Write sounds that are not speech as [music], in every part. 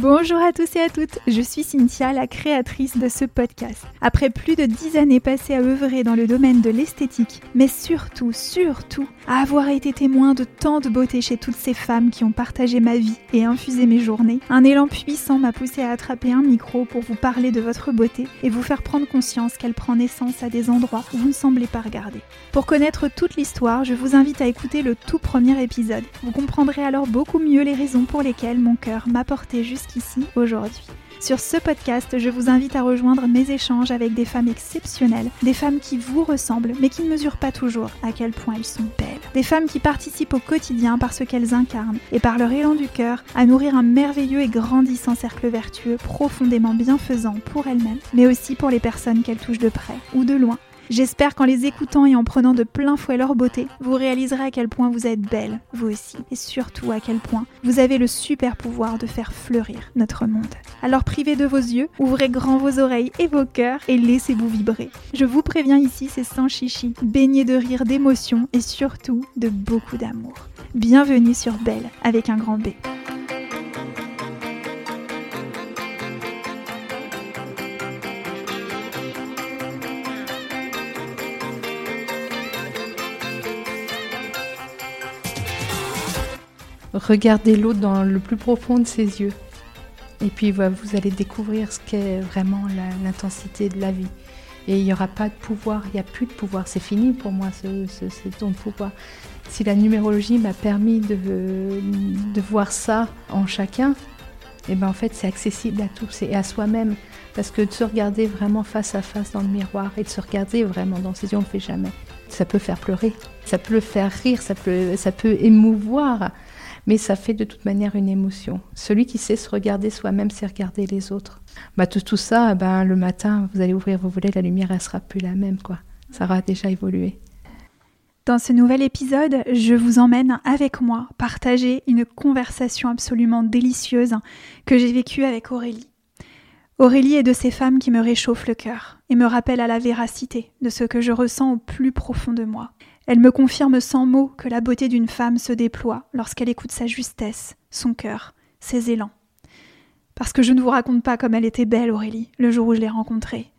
Bonjour à tous et à toutes, je suis Cynthia, la créatrice de ce podcast. Après plus de dix années passées à œuvrer dans le domaine de l'esthétique, mais surtout, surtout, à avoir été témoin de tant de beauté chez toutes ces femmes qui ont partagé ma vie et infusé mes journées, un élan puissant m'a poussé à attraper un micro pour vous parler de votre beauté et vous faire prendre conscience qu'elle prend naissance à des endroits où vous ne semblez pas regarder. Pour connaître toute l'histoire, je vous invite à écouter le tout premier épisode. Vous comprendrez alors beaucoup mieux les raisons pour lesquelles mon cœur m'a porté jusqu'à ici aujourd'hui. Sur ce podcast, je vous invite à rejoindre mes échanges avec des femmes exceptionnelles, des femmes qui vous ressemblent mais qui ne mesurent pas toujours à quel point elles sont belles, des femmes qui participent au quotidien par ce qu'elles incarnent et par leur élan du cœur à nourrir un merveilleux et grandissant cercle vertueux profondément bienfaisant pour elles-mêmes, mais aussi pour les personnes qu'elles touchent de près ou de loin J'espère qu'en les écoutant et en prenant de plein fouet leur beauté, vous réaliserez à quel point vous êtes belle, vous aussi, et surtout à quel point vous avez le super pouvoir de faire fleurir notre monde. Alors privez de vos yeux, ouvrez grand vos oreilles et vos cœurs et laissez-vous vibrer. Je vous préviens ici, c'est sans chichi, baigné de rire, d'émotion et surtout de beaucoup d'amour. Bienvenue sur Belle avec un grand B. Regardez l'autre dans le plus profond de ses yeux. Et puis vous allez découvrir ce qu'est vraiment l'intensité de la vie. Et il n'y aura pas de pouvoir, il n'y a plus de pouvoir. C'est fini pour moi, ce, ce, don de pouvoir. Si la numérologie m'a permis de, voir ça en chacun, et eh ben en fait c'est accessible à tous et à soi-même. Parce que de se regarder vraiment face à face dans le miroir et de se regarder vraiment dans ses yeux, on ne le fait jamais. Ça peut faire pleurer, ça peut faire rire, ça peut, ça peut émouvoir mais ça fait de toute manière une émotion. Celui qui sait se regarder soi-même, c'est regarder les autres. Bah, tout, ça, ben, le matin, vous allez ouvrir vos volets, la lumière, elle sera plus la même, quoi. Ça aura déjà évolué. Dans ce nouvel épisode, je vous emmène avec moi partager une conversation absolument délicieuse que j'ai vécue avec Aurélie. Aurélie est de ces femmes qui me réchauffent le cœur et me rappellent à la véracité de ce que je ressens au plus profond de moi. Elle me confirme sans mots que la beauté d'une femme se déploie lorsqu'elle écoute sa justesse, son cœur, ses élans. Parce que je ne vous raconte pas comme elle était belle, Aurélie, le jour où je l'ai rencontrée.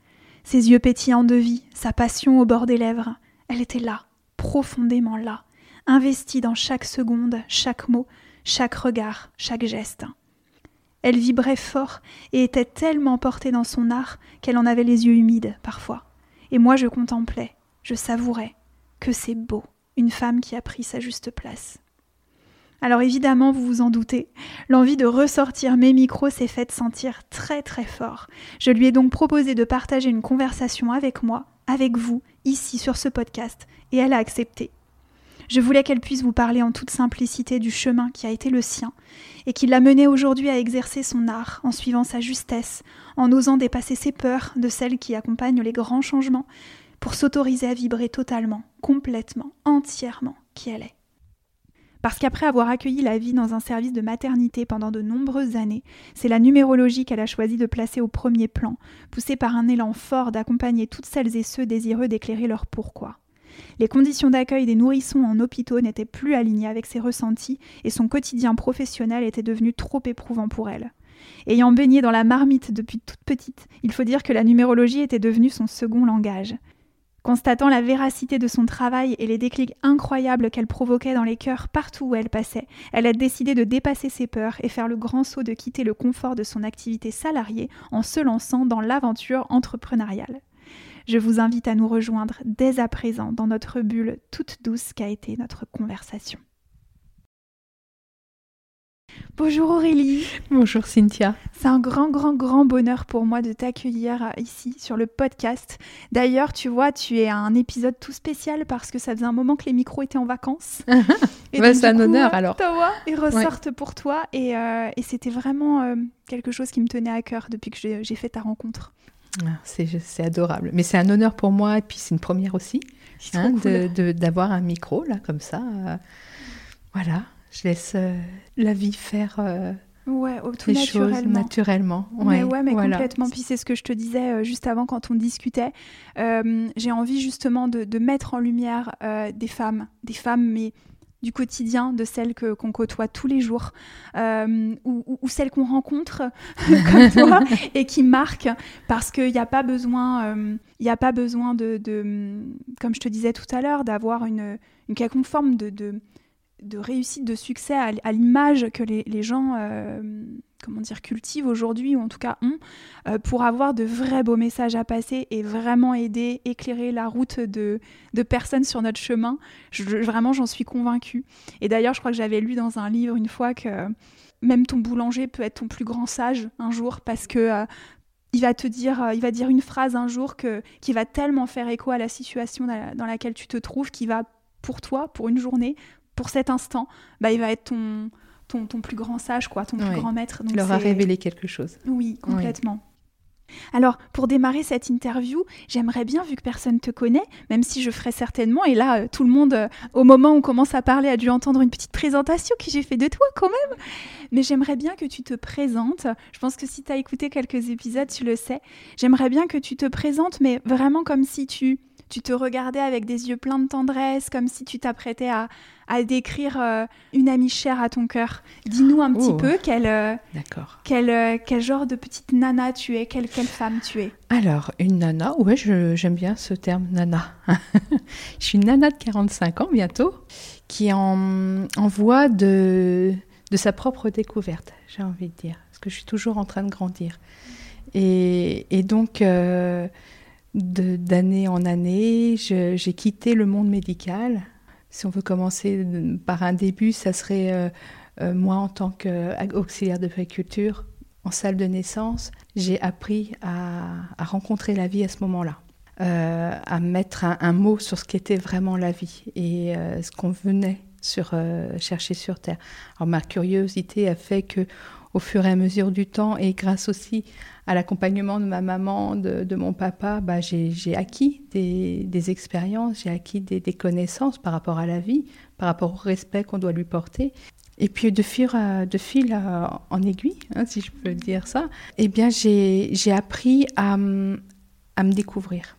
Ses yeux pétillants de vie, sa passion au bord des lèvres, elle était là, profondément là, investie dans chaque seconde, chaque mot, chaque regard, chaque geste. Elle vibrait fort et était tellement portée dans son art qu'elle en avait les yeux humides parfois. Et moi je contemplais, je savourais, que c'est beau, une femme qui a pris sa juste place. Alors évidemment, vous vous en doutez, l'envie de ressortir mes micros s'est faite sentir très très fort. Je lui ai donc proposé de partager une conversation avec moi, avec vous, ici sur ce podcast, et elle a accepté. Je voulais qu'elle puisse vous parler en toute simplicité du chemin qui a été le sien, et qui l'a mené aujourd'hui à exercer son art en suivant sa justesse, en osant dépasser ses peurs de celles qui accompagnent les grands changements, pour s'autoriser à vibrer totalement, complètement, entièrement qui elle est. Parce qu'après avoir accueilli la vie dans un service de maternité pendant de nombreuses années, c'est la numérologie qu'elle a choisi de placer au premier plan, poussée par un élan fort d'accompagner toutes celles et ceux désireux d'éclairer leur pourquoi. Les conditions d'accueil des nourrissons en hôpitaux n'étaient plus alignées avec ses ressentis et son quotidien professionnel était devenu trop éprouvant pour elle. Ayant baigné dans la marmite depuis toute petite, il faut dire que la numérologie était devenue son second langage. Constatant la véracité de son travail et les déclics incroyables qu'elle provoquait dans les cœurs partout où elle passait, elle a décidé de dépasser ses peurs et faire le grand saut de quitter le confort de son activité salariée en se lançant dans l'aventure entrepreneuriale. Je vous invite à nous rejoindre dès à présent dans notre bulle toute douce qu'a été notre conversation. Bonjour Aurélie. Bonjour Cynthia. C'est un grand, grand, grand bonheur pour moi de t'accueillir euh, ici sur le podcast. D'ailleurs, tu vois, tu es un épisode tout spécial parce que ça faisait un moment que les micros étaient en vacances. [laughs] Bah, c'est un honneur alors. ils ressortent pour toi et, euh, et c'était vraiment euh, quelque chose qui me tenait à cœur depuis que j'ai fait ta rencontre. Ah, c'est adorable. Mais c'est un honneur pour moi et puis c'est une première aussi hein, d'avoir un micro là comme ça. voilà je laisse euh, la vie faire euh, ouais, tout les choses naturellement. Ouais, ouais, mais complètement. Puis c'est ce que je te disais euh, juste avant quand on discutait. J'ai envie justement de, de, mettre en lumière des femmes, des femmes, mais du quotidien de celles que, qu'on côtoie tous les jours euh, ou, celles qu'on rencontre [laughs] comme toi [laughs] et qui marquent parce qu'il n'y a pas besoin, il n'y a pas besoin de, comme je te disais tout à l'heure, d'avoir une, une quelconque forme de, de réussite, de succès à, l'image que les, gens euh, comment dire, cultivent aujourd'hui, ou en tout cas ont, euh, pour avoir de vrais beaux messages à passer et vraiment aider, éclairer la route de, personnes sur notre chemin. vraiment, j'en suis convaincue. Et d'ailleurs, je crois que j'avais lu dans un livre une fois que même ton boulanger peut être ton plus grand sage un jour parce que euh, il va te dire, il va dire une phrase un jour que, qui va tellement faire écho à la situation dans laquelle tu te trouves, qui va pour toi, pour une journée, pour cet instant, bah, il va être ton, ton, ton plus grand sage, quoi, ton plus grand maître. Donc leur a révélé quelque chose. Oui, complètement. Alors, pour démarrer cette interview, j'aimerais bien, vu que personne te connaît, même si je ferai certainement, et là, euh, tout le monde, euh, au moment où on commence à parler, a dû entendre une petite présentation que j'ai fait de toi quand même, mais j'aimerais bien que tu te présentes. Je pense que si tu as écouté quelques épisodes, tu le sais. J'aimerais bien que tu te présentes, mais vraiment comme si tu tu te regardais avec des yeux pleins de tendresse, comme si tu t'apprêtais à, décrire euh, une amie chère à ton cœur. Dis-nous un petit peu quel, euh, quel, euh, quel, genre de petite nana tu es, quelle, quelle femme tu es. Alors, une nana, ouais, j'aime bien ce terme nana. [laughs] je suis une nana de 45 ans bientôt, qui est en, en voie de, de sa propre découverte, j'ai envie de dire, parce que je suis toujours en train de grandir. Et, et donc d'année en année. J'ai quitté le monde médical. Si on veut commencer par un début, ça serait euh, euh, moi en tant qu'auxiliaire de périculture en salle de naissance. J'ai appris à, rencontrer la vie à ce moment-là. Euh, à mettre un, mot sur ce qu'était vraiment la vie et ce qu'on venait sur, chercher sur Terre. Alors ma curiosité a fait que au fur et à mesure du temps et grâce aussi à l'accompagnement de ma maman, de, mon papa, bah, j'ai acquis des, expériences, j'ai acquis des, connaissances par rapport à la vie, par rapport au respect qu'on doit lui porter. Et puis de fil, de fil en aiguille, hein, si je peux dire ça, eh bien j'ai appris à, me découvrir.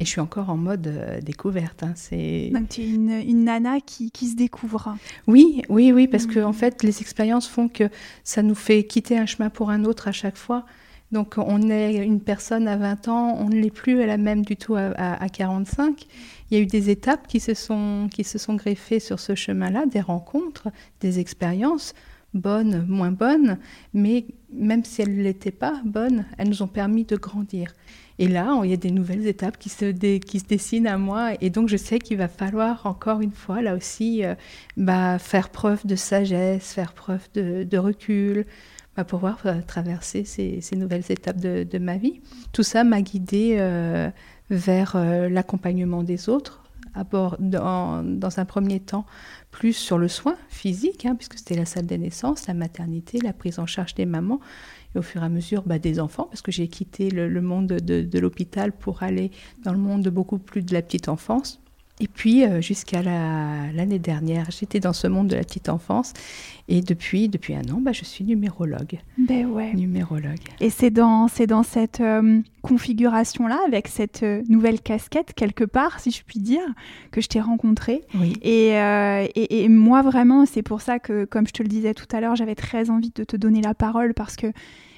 Et je suis encore en mode euh, découverte. Hein, c'est... Donc tu es une, une nana qui, qui, se découvre. Oui, oui, oui, parce que en fait les expériences font que ça nous fait quitter un chemin pour un autre à chaque fois. Donc on est une personne à 20 ans, on ne l'est plus à la même du tout à, 45. Il y a eu des étapes qui se sont, qui se sont greffées sur ce chemin-là, des rencontres, des expériences, bonnes, moins bonnes, mais même si elles ne l'étaient pas bonnes, elles nous ont permis de grandir. Et là, il y a des nouvelles étapes qui se, dessinent à moi. Et donc, je sais qu'il va falloir, encore une fois, là aussi, euh, bah, faire preuve de sagesse, faire preuve de, recul, pour pouvoir euh, traverser ces, nouvelles étapes de, ma vie. Tout ça m'a guidée euh, vers l'accompagnement des autres, dans, dans, un premier temps plus sur le soin physique, hein, puisque c'était la salle des naissances, la maternité, la prise en charge des mamans, et au fur et à mesure bah, des enfants, parce que j'ai quitté le, monde de, de l'hôpital pour aller dans le monde de beaucoup plus de la petite enfance. Et puis, euh, jusqu'à l'année dernière, j'étais dans ce monde de la petite enfance. Et depuis, depuis un an, bah, je suis numérologue. Ben ouais. Numérologue. Et c'est dans, dans cette euh, configuration-là, avec cette euh, nouvelle casquette, quelque part, si je puis dire, que je t'ai rencontrée. Oui. Et, et, et, moi, vraiment, c'est pour ça que, comme je te le disais tout à l'heure, j'avais très envie de te donner la parole parce que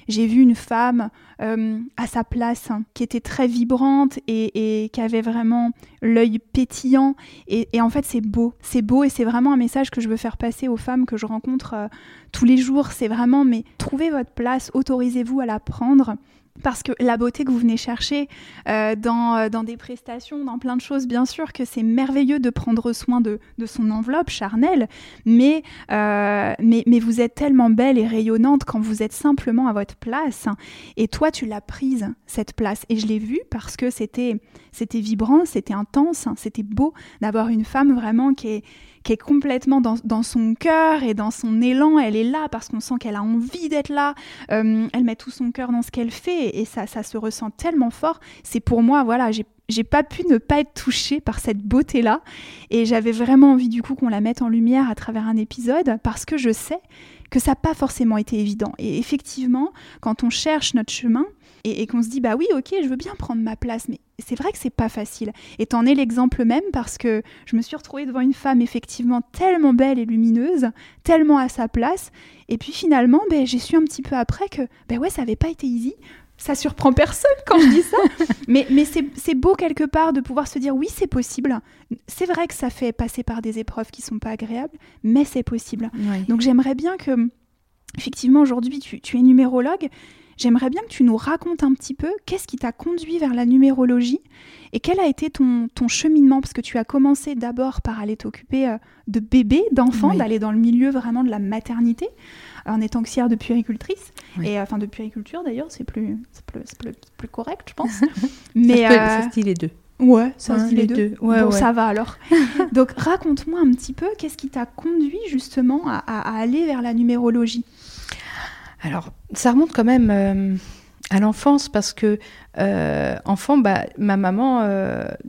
j'ai vu une femme euh, à sa place hein, qui était très vibrante et, qui avait vraiment l'œil pétillant. Et, en fait, c'est beau. C'est beau et c'est vraiment un message que je veux faire passer aux femmes que je rencontre euh, tous les jours. C'est vraiment, mais trouvez votre place, autorisez-vous à la prendre. Parce que la beauté que vous venez chercher euh, dans, euh, dans, des prestations, dans plein de choses, bien sûr que c'est merveilleux de prendre soin de, de son enveloppe charnelle, mais, euh, mais, mais, vous êtes tellement belle et rayonnante quand vous êtes simplement à votre place. Et toi, tu l'as prise, cette place. Et je l'ai vue parce que c'était vibrant, c'était intense, c'était beau d'avoir une femme vraiment qui est qui est complètement dans, dans son cœur et dans son élan. Elle est là parce qu'on sent qu'elle a envie d'être là. Euh, elle met tout son cœur dans ce qu'elle fait et ça, ça se ressent tellement fort. C'est pour moi, voilà, j'ai j'ai pas pu ne pas être touchée par cette beauté-là. Et j'avais vraiment envie du coup qu'on la mette en lumière à travers un épisode parce que je sais que ça n'a pas forcément été évident. Et effectivement, quand on cherche notre chemin et, qu'on se dit bah oui, ok, je veux bien prendre ma place, mais c'est vrai que c'est pas facile. Et t'en es l'exemple même parce que je me suis retrouvée devant une femme effectivement tellement belle et lumineuse, tellement à sa place, et puis finalement, ben, j'ai su un petit peu après que ben ouais, ça n'avait pas été easy ça surprend personne quand je dis ça. [laughs] mais mais c'est beau quelque part de pouvoir se dire oui, c'est possible. C'est vrai que ça fait passer par des épreuves qui sont pas agréables, mais c'est possible. Donc j'aimerais bien que, effectivement, aujourd'hui, tu, tu es numérologue. J'aimerais bien que tu nous racontes un petit peu qu'est-ce qui t'a conduit vers la numérologie et quel a été ton, ton cheminement, parce que tu as commencé d'abord par aller t'occuper euh, de bébés, d'enfants, d'aller dans le milieu vraiment de la maternité en étant de puéricultrice, et euh, enfin de puériculture d'ailleurs, c'est plus, plus, plus, correct, je pense. [laughs] Mais ça, se dit les deux. Ouais, ça se dit les, deux. bon, ça va alors. Donc raconte-moi un petit peu, qu'est-ce qui t'a conduit justement à, aller vers la numérologie Alors, ça remonte quand même euh, à l'enfance parce que euh, enfant, bah, ma maman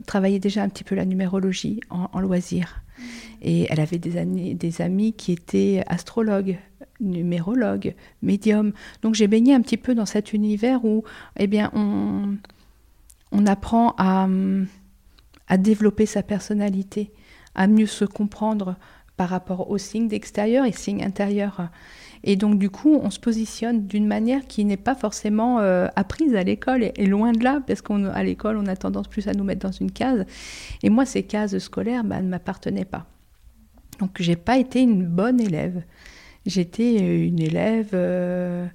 travaillait déjà un petit peu la numérologie en, en loisir. Mmh. Et elle avait des, des amis qui étaient astrologues numérologue, médium. Donc j'ai baigné un petit peu dans cet univers où eh bien, on, on apprend à, à développer sa personnalité, à mieux se comprendre par rapport aux signes d'extérieur et signes intérieurs. Et donc du coup, on se positionne d'une manière qui n'est pas forcément euh, apprise à l'école et, loin de là, parce qu'à l'école, on a tendance plus à nous mettre dans une case. Et moi, ces cases scolaires bah, ne m'appartenaient pas. Donc j'ai pas été une bonne élève j'étais euh, une élève euh,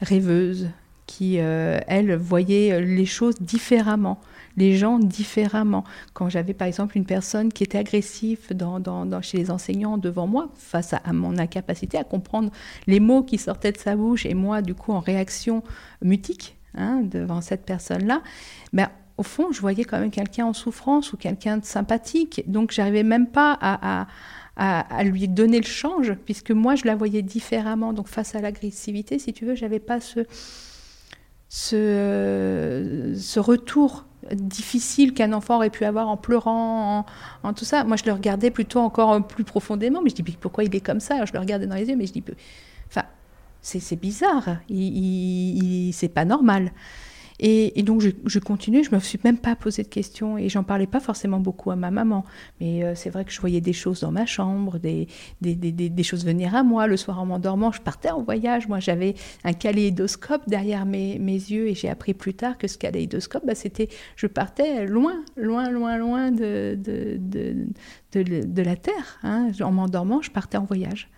rêveuse qui, elle, voyait les choses différemment, les gens différemment. Quand j'avais par exemple une personne qui était agressive dans, chez les enseignants devant moi, face à, mon incapacité à comprendre les mots qui sortaient de sa bouche, et moi, du coup, en réaction mutique hein, devant cette personne-là, ben, au fond, je voyais quand même quelqu'un en souffrance ou quelqu'un de sympathique. Donc, j'arrivais même pas à à, lui donner le change, puisque moi, je la voyais différemment. Donc, face à l'agressivité, si tu veux, j'avais pas ce, ce, ce retour difficile qu'un enfant aurait pu avoir en pleurant, en, tout ça. Moi, je le regardais plutôt encore plus profondément, mais je dis, pourquoi il est comme ça? Je le regardais dans les yeux, mais je dis, enfin, c'est bizarre, il, il, c'est pas normal. Et, donc je, je continuais, je me suis même pas posé de questions et j'en parlais pas forcément beaucoup à ma maman. Mais euh, c'est vrai que je voyais des choses dans ma chambre, des, choses venir à moi. Le soir en m'endormant, je partais en voyage. Moi j'avais un kaléidoscope derrière mes, yeux et j'ai appris plus tard que ce kaléidoscope, bah, c'était, je partais loin, loin, loin, loin de, de, de, de, la Terre. Hein. En m'endormant, je partais en voyage.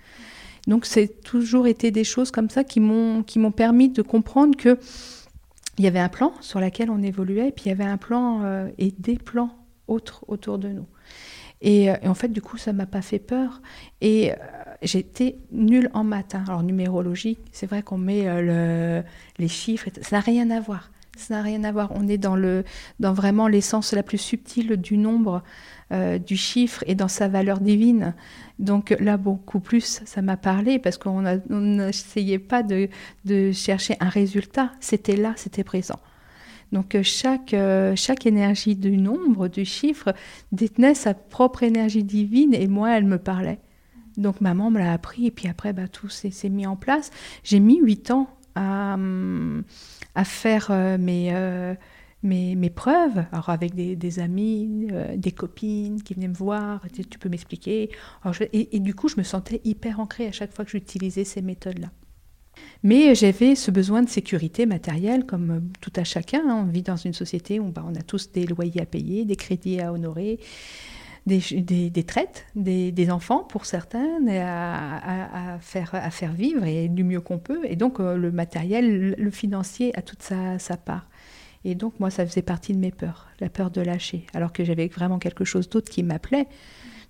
Donc c'est toujours été des choses comme ça qui m'ont permis de comprendre que il y avait un plan sur lequel on évoluait, et puis il y avait un plan euh, et des plans autres autour de nous. Et, euh, en fait, du coup, ça m'a pas fait peur. Et euh, j'étais nulle en maths. Alors, numérologie, c'est vrai qu'on met le, les chiffres, ça n'a rien à voir. Ça n'a rien à voir. On est dans, le, dans vraiment l'essence la plus subtile du nombre, du chiffre et dans sa valeur divine. Donc là, beaucoup plus, ça m'a parlé parce qu'on n'essayait pas de, chercher un résultat. C'était là, c'était présent. Donc euh, chaque, euh, chaque énergie du nombre, du chiffre, détenait sa propre énergie divine et moi, elle me parlait. Donc maman me l'a appris et puis après, bah, tout s'est mis en place. J'ai mis huit ans à, à faire euh, mes mes, preuves, alors avec des, amis, euh, des copines qui venaient me voir, tu, peux m'expliquer. Et, du coup, je me sentais hyper ancrée à chaque fois que j'utilisais ces méthodes-là. Mais j'avais ce besoin de sécurité matérielle, comme euh, tout à chacun. Hein. On vit dans une société où bah, on a tous des loyers à payer, des crédits à honorer, des, traites, des, enfants pour certains, à, faire, vivre et du mieux qu'on peut. Et donc euh, le matériel, le financier a toute sa part. Et donc, moi, ça faisait partie de mes peurs, la peur de lâcher, alors que j'avais vraiment quelque chose d'autre qui m'appelait,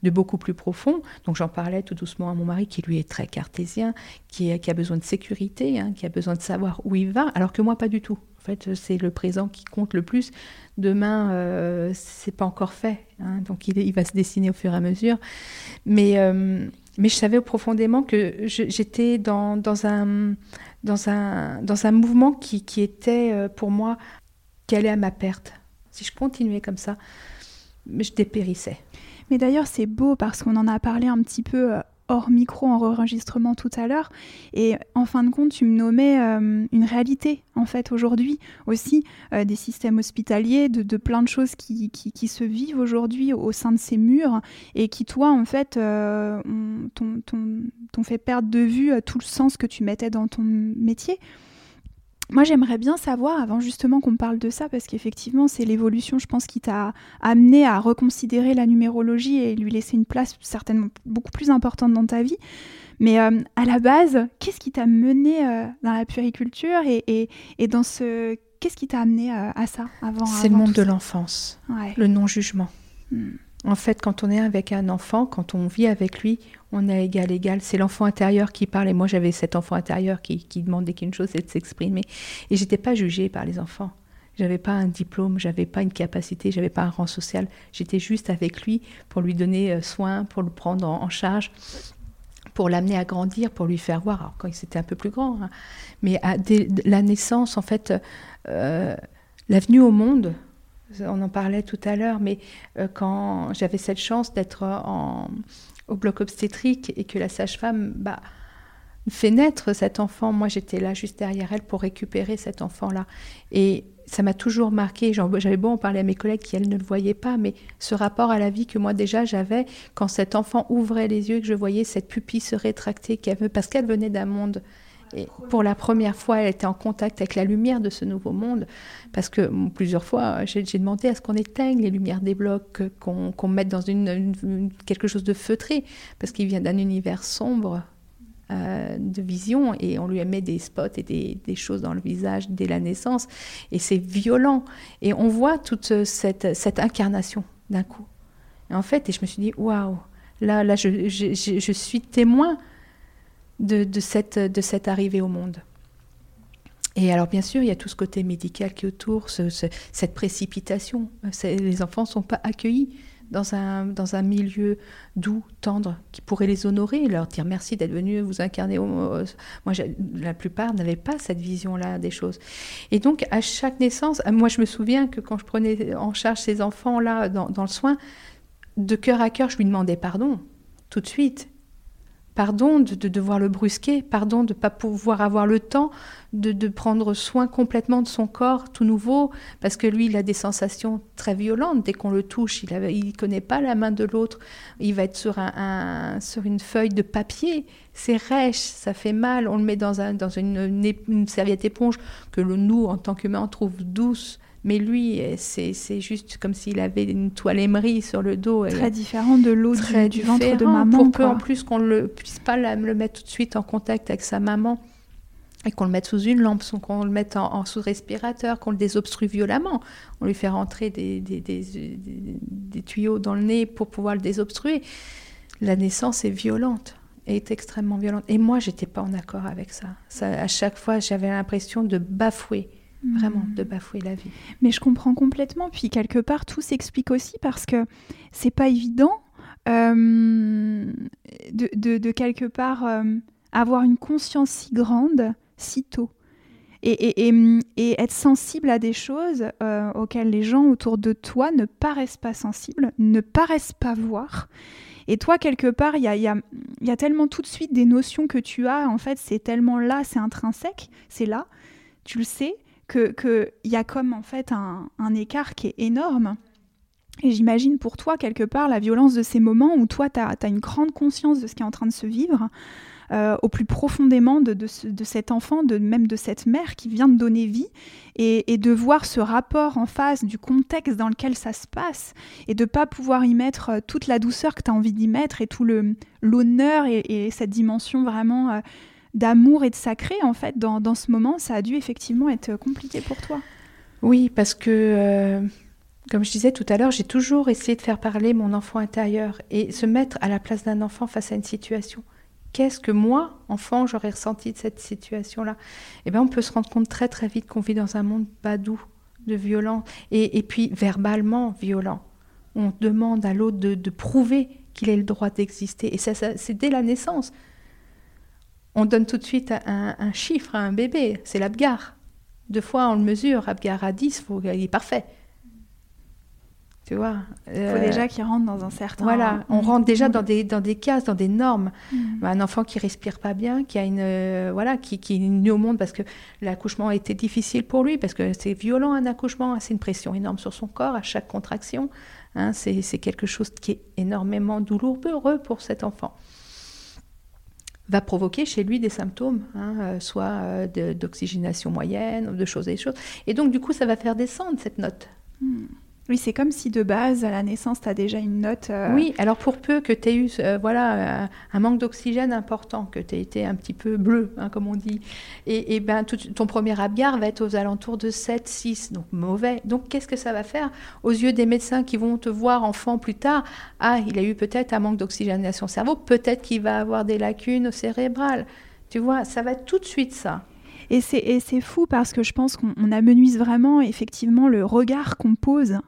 de beaucoup plus profond. Donc, j'en parlais tout doucement à mon mari, qui lui est très cartésien, qui, a besoin de sécurité, hein, qui a besoin de savoir où il va, alors que moi, pas du tout. En fait, c'est le présent qui compte le plus. Demain, euh, c'est pas encore fait, hein, donc il, va se dessiner au fur et à mesure. Mais euh, je savais profondément que j'étais dans, un, mouvement qui, qui était euh, pour moi qu'elle est ma perte. Si je continuais comme ça, je dépérissais. Mais d'ailleurs, c'est beau parce qu'on en a parlé un petit peu euh, hors micro en enregistrement tout à l'heure. Et en fin de compte, tu me nommais euh, une réalité, en fait, aujourd'hui aussi, euh, des systèmes hospitaliers, de, plein de choses qui, qui, se vivent aujourd'hui au sein de ces murs et qui, toi, en fait, t'ont fait perdre de vue tout le sens que tu mettais dans ton métier. Moi, j'aimerais bien savoir, avant justement qu'on parle de ça, parce qu'effectivement, c'est l'évolution, je pense, qui t'a amené à reconsidérer la numérologie et lui laisser une place certainement beaucoup plus importante dans ta vie. Mais euh, à la base, qu'est-ce qui t'a mené euh, dans la puriculture et, et, dans ce... Qu'est-ce qui t'a amené euh, à ça avant C'est le monde de l'enfance, le non-jugement. Hmm. En fait, quand on est avec un enfant, quand on vit avec lui, on est égal, égal. C'est l'enfant intérieur qui parle. Et moi, j'avais cet enfant intérieur qui, demandait qu'une chose, c'est de s'exprimer. Et j'étais pas jugée par les enfants. J'avais pas un diplôme, j'avais pas une capacité, j'avais pas un rang social. J'étais juste avec lui pour lui donner euh, soin, pour le prendre en, charge, pour l'amener à grandir, pour lui faire voir. Alors quand il était un peu plus grand, hein. mais à, dès la naissance, en fait, euh, la venue au monde, on en parlait tout à l'heure, mais euh, quand j'avais cette chance d'être au bloc obstétrique et que la sage-femme bah, fait naître cet enfant, moi j'étais là juste derrière elle pour récupérer cet enfant-là. Et ça m'a toujours marqué. J'avais beau en parler à mes collègues qui, elles, ne le voyaient pas, mais ce rapport à la vie que moi déjà j'avais quand cet enfant ouvrait les yeux, que je voyais cette pupille se rétracter, parce qu'elle venait d'un monde et pour la première fois, elle était en contact avec la lumière de ce nouveau monde, parce que plusieurs fois, j'ai demandé à ce qu'on éteigne les lumières des blocs, qu'on mette dans quelque chose de feutré, parce qu'il vient d'un univers sombre euh, de vision, et on lui met des spots et des, choses dans le visage dès la naissance, et c'est violent. Et on voit toute cette, incarnation d'un coup. Et en fait, et je me suis dit, waouh, là, là je suis témoin de, cette, arrivée au monde. Et alors, bien sûr, il y a tout ce côté médical qui est autour, cette précipitation. Les enfants ne sont pas accueillis dans un, milieu doux, tendre, qui pourrait les honorer, leur dire merci d'être venus vous incarner. Moi, la plupart n'avaient pas cette vision-là des choses. Et donc, à chaque naissance, moi, je me souviens que quand je prenais en charge ces enfants-là dans, dans le soin, de cœur à cœur, je lui demandais pardon, tout de suite. Pardon de, devoir le brusquer, pardon de ne pas pouvoir avoir le temps de, prendre soin complètement de son corps tout nouveau, parce que lui, il a des sensations très violentes dès qu'on le touche. Il ne connaît pas la main de l'autre. Il va être sur, un, sur une feuille de papier. C'est rêche, ça fait mal. On le met dans, un, dans une, serviette éponge que le, nous, en tant qu'humains, on trouve douce mais lui, c'est juste comme s'il avait une toile émerie sur le dos. Très différent de l'eau du, ventre de maman. Pour qu'en plus qu'on ne puisse pas le mettre tout de suite en contact avec sa maman et qu'on le mette sous une lampe, qu'on le mette en, sous respirateur, qu'on le désobstrue violemment. On lui fait rentrer des, des, des, tuyaux dans le nez pour pouvoir le désobstruer. La naissance est violente, est extrêmement violente. Et moi, j'étais pas en accord avec ça. ça à chaque fois, j'avais l'impression de bafouer vraiment de bafouer la vie. Mais je comprends complètement. Puis quelque part, tout s'explique aussi parce que c'est pas évident euh, de, quelque part euh, avoir une conscience si grande si tôt. Et, et, être sensible à des choses euh, auxquelles les gens autour de toi ne paraissent pas sensibles, ne paraissent pas voir. Et toi, quelque part, il y a, y a, tellement tout de suite des notions que tu as, en fait, c'est tellement là, c'est intrinsèque, c'est là, tu le sais, qu'il y a comme en fait un, écart qui est énorme. Et j'imagine pour toi, quelque part, la violence de ces moments où toi, tu as, une grande conscience de ce qui est en train de se vivre, euh, au plus profondément de, de, cet enfant, de, même de cette mère qui vient de donner vie, et, de voir ce rapport en face du contexte dans lequel ça se passe, et de pas pouvoir y mettre euh, toute la douceur que tu as envie d'y mettre, et tout l'honneur et, et, cette dimension vraiment... Euh, d'amour et de sacré, en fait, dans, dans, ce moment, ça a dû effectivement être compliqué pour toi. Oui, parce que, euh, comme je disais tout à l'heure, j'ai toujours essayé de faire parler mon enfant intérieur et se mettre à la place d'un enfant face à une situation. Qu'est-ce que moi, enfant, j'aurais ressenti de cette situation-là? Eh bien, on peut se rendre compte très très vite qu'on vit dans un monde pas doux, de violent, et, et puis verbalement violent. On demande à l'autre de, de prouver qu'il ait le droit d'exister. Et ça c'est dès la naissance on donne tout de suite un, chiffre à un bébé, c'est l'abgar. Deux fois on le mesure, abgar à 10, faut, il est parfait. Tu vois Il faut déjà qu'il rentre dans un certain. Voilà, on rentre déjà dans des, dans des cases, dans des normes. Mm. Un enfant qui respire pas bien, qui a une voilà, qui, qui est né au monde parce que l'accouchement a été difficile pour lui, parce que c'est violent un accouchement, c'est une pression énorme sur son corps à chaque contraction. Hein, c'est quelque chose qui est énormément douloureux pour cet enfant va provoquer chez lui des symptômes, hein, euh, soit euh, d'oxygénation moyenne, de choses et choses. Et donc, du coup, ça va faire descendre cette note. Hmm. Oui, c'est comme si de base, à la naissance, tu as déjà une note. Euh, oui, alors pour peu que tu aies eu euh, voilà, un, manque d'oxygène important, que tu aies été un petit peu bleu, hein, comme on dit, et, ben, ton premier abgar va être aux alentours de 7, 6, donc mauvais. Donc qu'est-ce que ça va faire? Aux yeux des médecins qui vont te voir enfant plus tard Ah, il a eu peut-être un manque d'oxygénation au cerveau, peut-être qu'il va avoir des lacunes cérébrales. Tu vois, ça va tout de suite ça. Et c'est fou parce que je pense qu'on amenuise vraiment effectivement le regard qu'on pose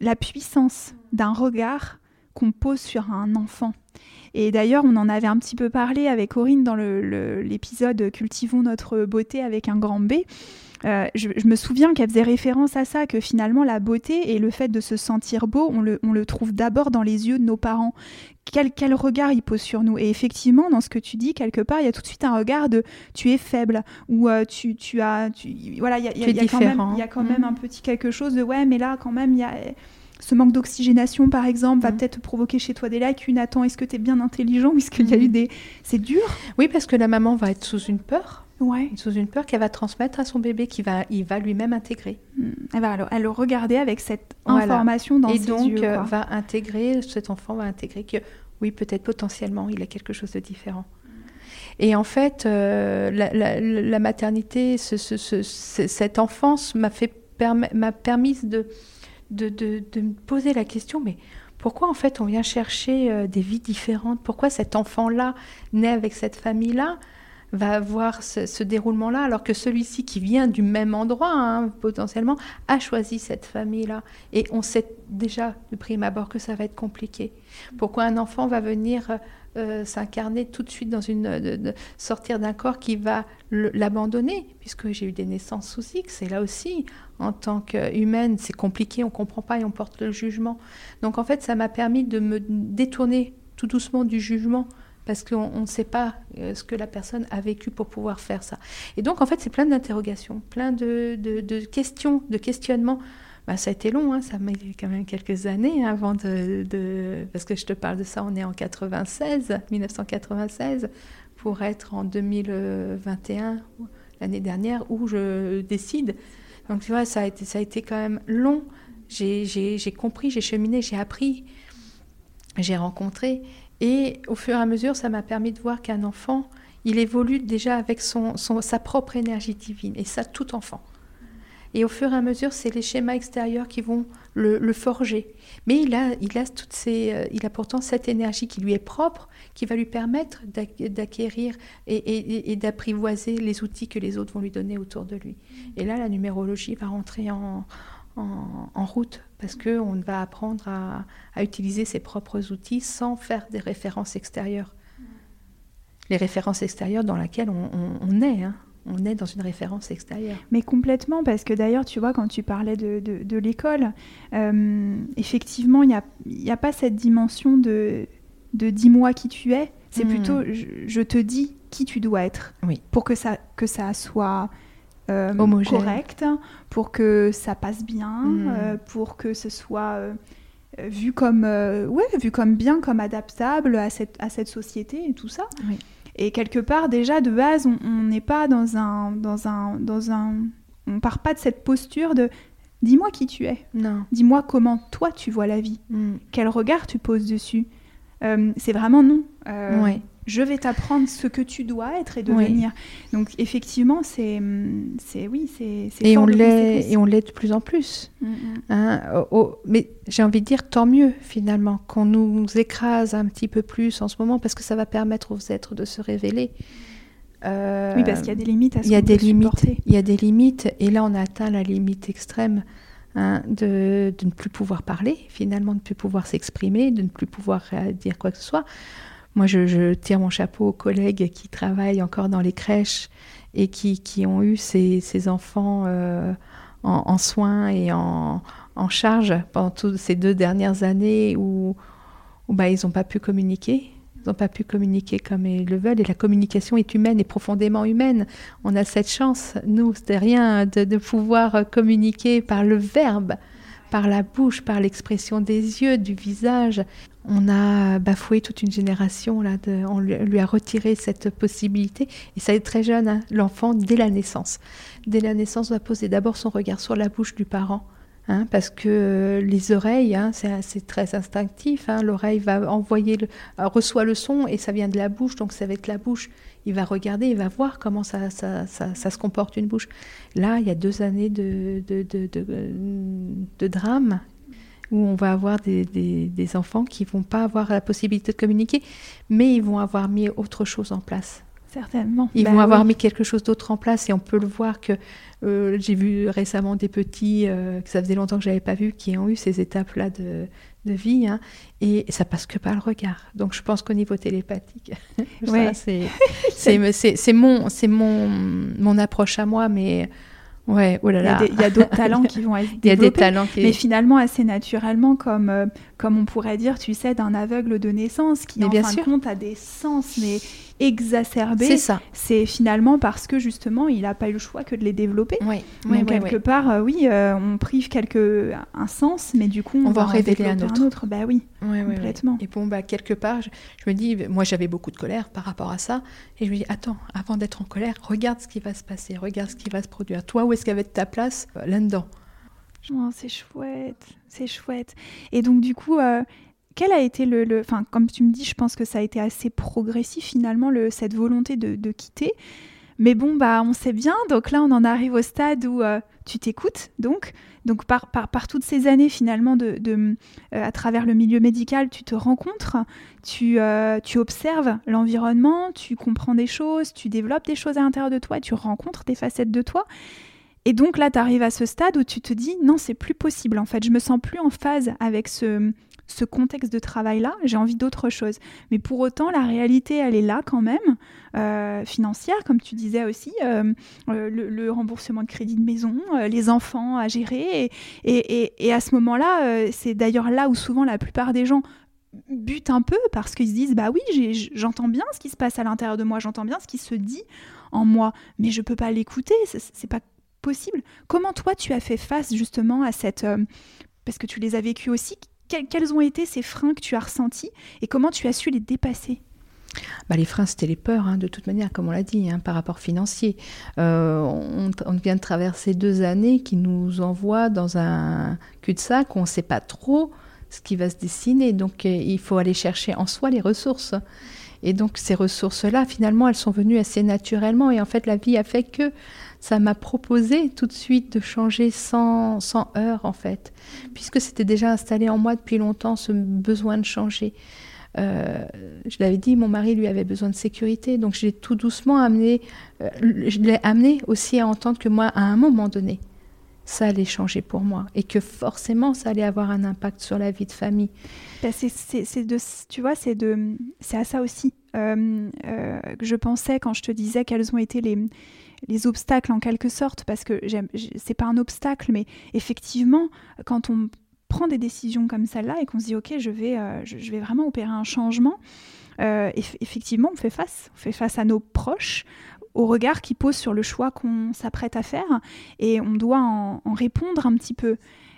la puissance d'un regard qu'on pose sur un enfant. Et d'ailleurs, on en avait un petit peu parlé avec Corinne dans l'épisode Cultivons notre beauté avec un grand B. Euh, je, me souviens qu'elle faisait référence à ça, que finalement la beauté et le fait de se sentir beau, on le, trouve d'abord dans les yeux de nos parents. Quel, quel regard ils posent sur nous Et effectivement, dans ce que tu dis, quelque part, il y a tout de suite un regard de tu es faible ou euh, tu, tu, as. voilà, il y a, quand, même, y a quand même un petit quelque chose de ouais, mais là, quand même, il y a ce manque d'oxygénation, par exemple, va mmh. peut-être provoquer chez toi des lacunes. Attends, est-ce que tu es bien intelligent ou est-ce qu'il y a eu mmh. des... C'est dur Oui, parce que la maman va être sous une peur. Ouais. Sous une peur qu'elle va transmettre à son bébé, qui va, il va lui-même intégrer. Mmh. Elle va alors, elle le regarder avec cette information dans Et ses donc, yeux. Et donc, va intégrer, cet enfant va intégrer que, oui, peut-être potentiellement, il a quelque chose de différent. Et en fait, euh, la, maternité, cette enfance m'a fait m'a permis de de, de, me poser la question, mais pourquoi en fait on vient chercher euh, des vies différentes? Pourquoi cet enfant-là, né avec cette famille-là, va avoir ce, déroulement-là, alors que celui-ci qui vient du même endroit, hein, potentiellement, a choisi cette famille-là. Et on sait déjà de prime abord que ça va être compliqué. Pourquoi un enfant va venir euh, s'incarner tout de suite dans une... sortir d'un corps qui va l'abandonner, puisque j'ai eu des naissances sous X, et là aussi, en tant qu'humaine, c'est compliqué, on ne comprend pas et on porte le jugement. Donc en fait, ça m'a permis de me détourner tout doucement du jugement parce qu'on ne sait pas euh, ce que la personne a vécu pour pouvoir faire ça. Et donc, en fait, c'est plein d'interrogations, plein de, questions, de questionnements. Bah, ça a été long, hein, ça m'a quand même quelques années avant de, Parce que je te parle de ça, on est en 96, 1996, pour être en 2021, l'année dernière, où je décide. Donc, tu vois, ça a été, ça a été quand même long. J'ai compris, j'ai cheminé, j'ai appris, j'ai rencontré. Et au fur et à mesure, ça m'a permis de voir qu'un enfant, il évolue déjà avec son, sa propre énergie divine, et ça, tout enfant. Et au fur et à mesure, c'est les schémas extérieurs qui vont le, forger. Mais il a, il, a toutes ces, euh, il a pourtant cette énergie qui lui est propre, qui va lui permettre d'acquérir et, d'apprivoiser les outils que les autres vont lui donner autour de lui. Et là, la numérologie va rentrer en, en, route parce qu'on va apprendre à, utiliser ses propres outils sans faire des références extérieures. Les références extérieures dans lesquelles on, est. Hein. On est dans une référence extérieure. Mais complètement, parce que d'ailleurs, tu vois, quand tu parlais de, l'école, euh, effectivement, il n'y a, a, pas cette dimension de, de dis-moi qui tu es. C'est hmm. plutôt je, te dis qui tu dois être. Oui. Pour que ça, que ça soit euh, correct, pour que ça passe bien, mm. euh, pour que ce soit euh, vu comme ouais, vu comme bien, comme adaptable à cette, à cette société et tout ça. Et quelque part, déjà de base, on n'est pas dans un, dans un, dans un, on part pas de cette posture de dis-moi qui tu es. Non. Dis-moi comment toi tu vois la vie. Mm. Quel regard tu poses dessus. c'est vraiment non. Ouais je vais t'apprendre ce que tu dois être et devenir. Donc effectivement, c'est, c'est oui, c'est, et, on l'est, et on l'est de plus en plus. Mm, mm. Hein, mais j'ai envie de dire tant mieux finalement qu'on nous écrase un petit peu plus en ce moment parce que ça va permettre aux êtres de se révéler. Euh, oui, parce qu'il y a des limites à ce Il y a des limites. Supporter. Il y a des limites, et là on a atteint la limite extrême. Hein, de, de, ne plus pouvoir parler, finalement de ne plus pouvoir s'exprimer, de ne plus pouvoir dire quoi que ce soit. Moi, je, tire mon chapeau aux collègues qui travaillent encore dans les crèches et qui, qui ont eu ces, ces enfants euh, en, soins et en, charge pendant toutes ces deux dernières années où, bah, ils n'ont pas pu communiquer. Ils n'ont pas pu communiquer comme ils le veulent. Et la communication est humaine et profondément humaine. On a cette chance, nous, c'est rien, de, pouvoir communiquer par le verbe, par la bouche, par l'expression des yeux, du visage. On a bafoué toute une génération, là, on lui a retiré cette possibilité. Et ça est très jeune, hein, l'enfant, dès la naissance. Dès la naissance, doit poser d'abord son regard sur la bouche du parent Hein, parce que euh, les oreilles, hein, c'est très instinctif. L'oreille va envoyer, euh, reçoit le son et ça vient de la bouche, donc c'est avec la bouche. Il va regarder, il va voir comment ça, ça, se comporte une bouche. Là, il y a deux années de, de, de, drame où on va avoir des, des, enfants qui vont pas avoir la possibilité de communiquer, mais ils vont avoir mis autre chose en place. Certainement. Ils bah vont avoir mis quelque chose d'autre en place et on peut le voir que euh, j'ai vu récemment des petits euh, que ça faisait longtemps que j'avais pas vu qui ont eu ces étapes-là de, de, vie hein, et ça passe que par le regard. Donc je pense qu'au niveau télépathique, [laughs] [laughs] c'est mon c'est mon mon approche à moi, mais Ouais, oh là là. Il y a d'autres [laughs] talents qui vont être développés. Il y a des talents qui... Mais finalement, assez naturellement, comme, euh, comme on pourrait dire, tu sais, d'un aveugle de naissance qui, en bien fin de compte, a des sens, mais exacerbé, c'est ça. C'est finalement parce que justement, il n'a pas eu le choix que de les développer. Oui. Donc quelque part, euh, oui, euh, on prive quelque un sens, mais du coup, on, va, révéler un autre. Bah oui, complètement. Et bon, bah quelque part, je, me dis, moi, j'avais beaucoup de colère par rapport à ça, et je me dis, attends, avant d'être en colère, regarde ce qui va se passer, regarde ce qui va se produire. Toi, où est-ce qu'avait ta place? Euh, là-dedans oh, c'est chouette, c'est chouette. Et donc du coup, quel a été le, enfin comme tu me dis, je pense que ça a été assez progressif finalement le, cette volonté de, quitter. Mais bon, bah on sait bien. Donc là, on en arrive au stade où euh, tu t'écoutes. Donc, donc par, par, toutes ces années finalement de, euh, à travers le milieu médical, tu te rencontres, tu, euh, tu observes l'environnement, tu comprends des choses, tu développes des choses à l'intérieur de toi, tu rencontres des facettes de toi. Et donc là, tu arrives à ce stade où tu te dis non, c'est plus possible. En fait, je me sens plus en phase avec ce, ce contexte de travail-là, j'ai envie d'autre chose. Mais pour autant, la réalité, elle est là quand même, euh, financière, comme tu disais aussi, euh, euh, le, remboursement de crédit de maison, les enfants à gérer. Et, à ce moment-là, c'est d'ailleurs là où souvent la plupart des gens butent un peu parce qu'ils se disent bah oui j'entends bien ce qui se passe à l'intérieur de moi j'entends bien ce qui se dit en moi mais je peux pas l'écouter c'est pas possible comment toi tu as fait face justement à cette parce que tu les as vécus aussi quels, ont été ces freins que tu as ressentis et comment tu as su les dépasser bah, les freins, c'était les peurs, hein, de toute manière, comme on l'a dit, hein, par rapport financier. Euh, on, vient de traverser deux années qui nous envoient dans un cul-de-sac où on ne sait pas trop ce qui va se dessiner. Donc, euh, il faut aller chercher en soi les ressources. Et donc, ces ressources-là, finalement, elles sont venues assez naturellement. Et en fait, la vie a fait que ça m'a proposé tout de suite de changer sans, sans heurts, en fait, puisque c'était déjà installé en moi depuis longtemps ce besoin de changer. Euh, je l'avais dit, mon mari lui avait besoin de sécurité, donc j'ai tout doucement amené, euh, je l'ai amené aussi à entendre que moi, à un moment donné, ça allait changer pour moi et que forcément ça allait avoir un impact sur la vie de famille. Ben, c'est de, tu vois, c'est de, c'est à ça aussi euh, que je pensais quand je te disais quels ont été les, les obstacles en quelque sorte, parce que c'est pas un obstacle, mais effectivement, quand on prend des décisions comme celle-là et qu'on se dit ok, je vais, euh, je, vais vraiment opérer un changement, euh, effectivement, on fait face, on fait face à nos proches, au regard qu'ils posent sur le choix qu'on s'apprête à faire, et on doit en, répondre un petit peu.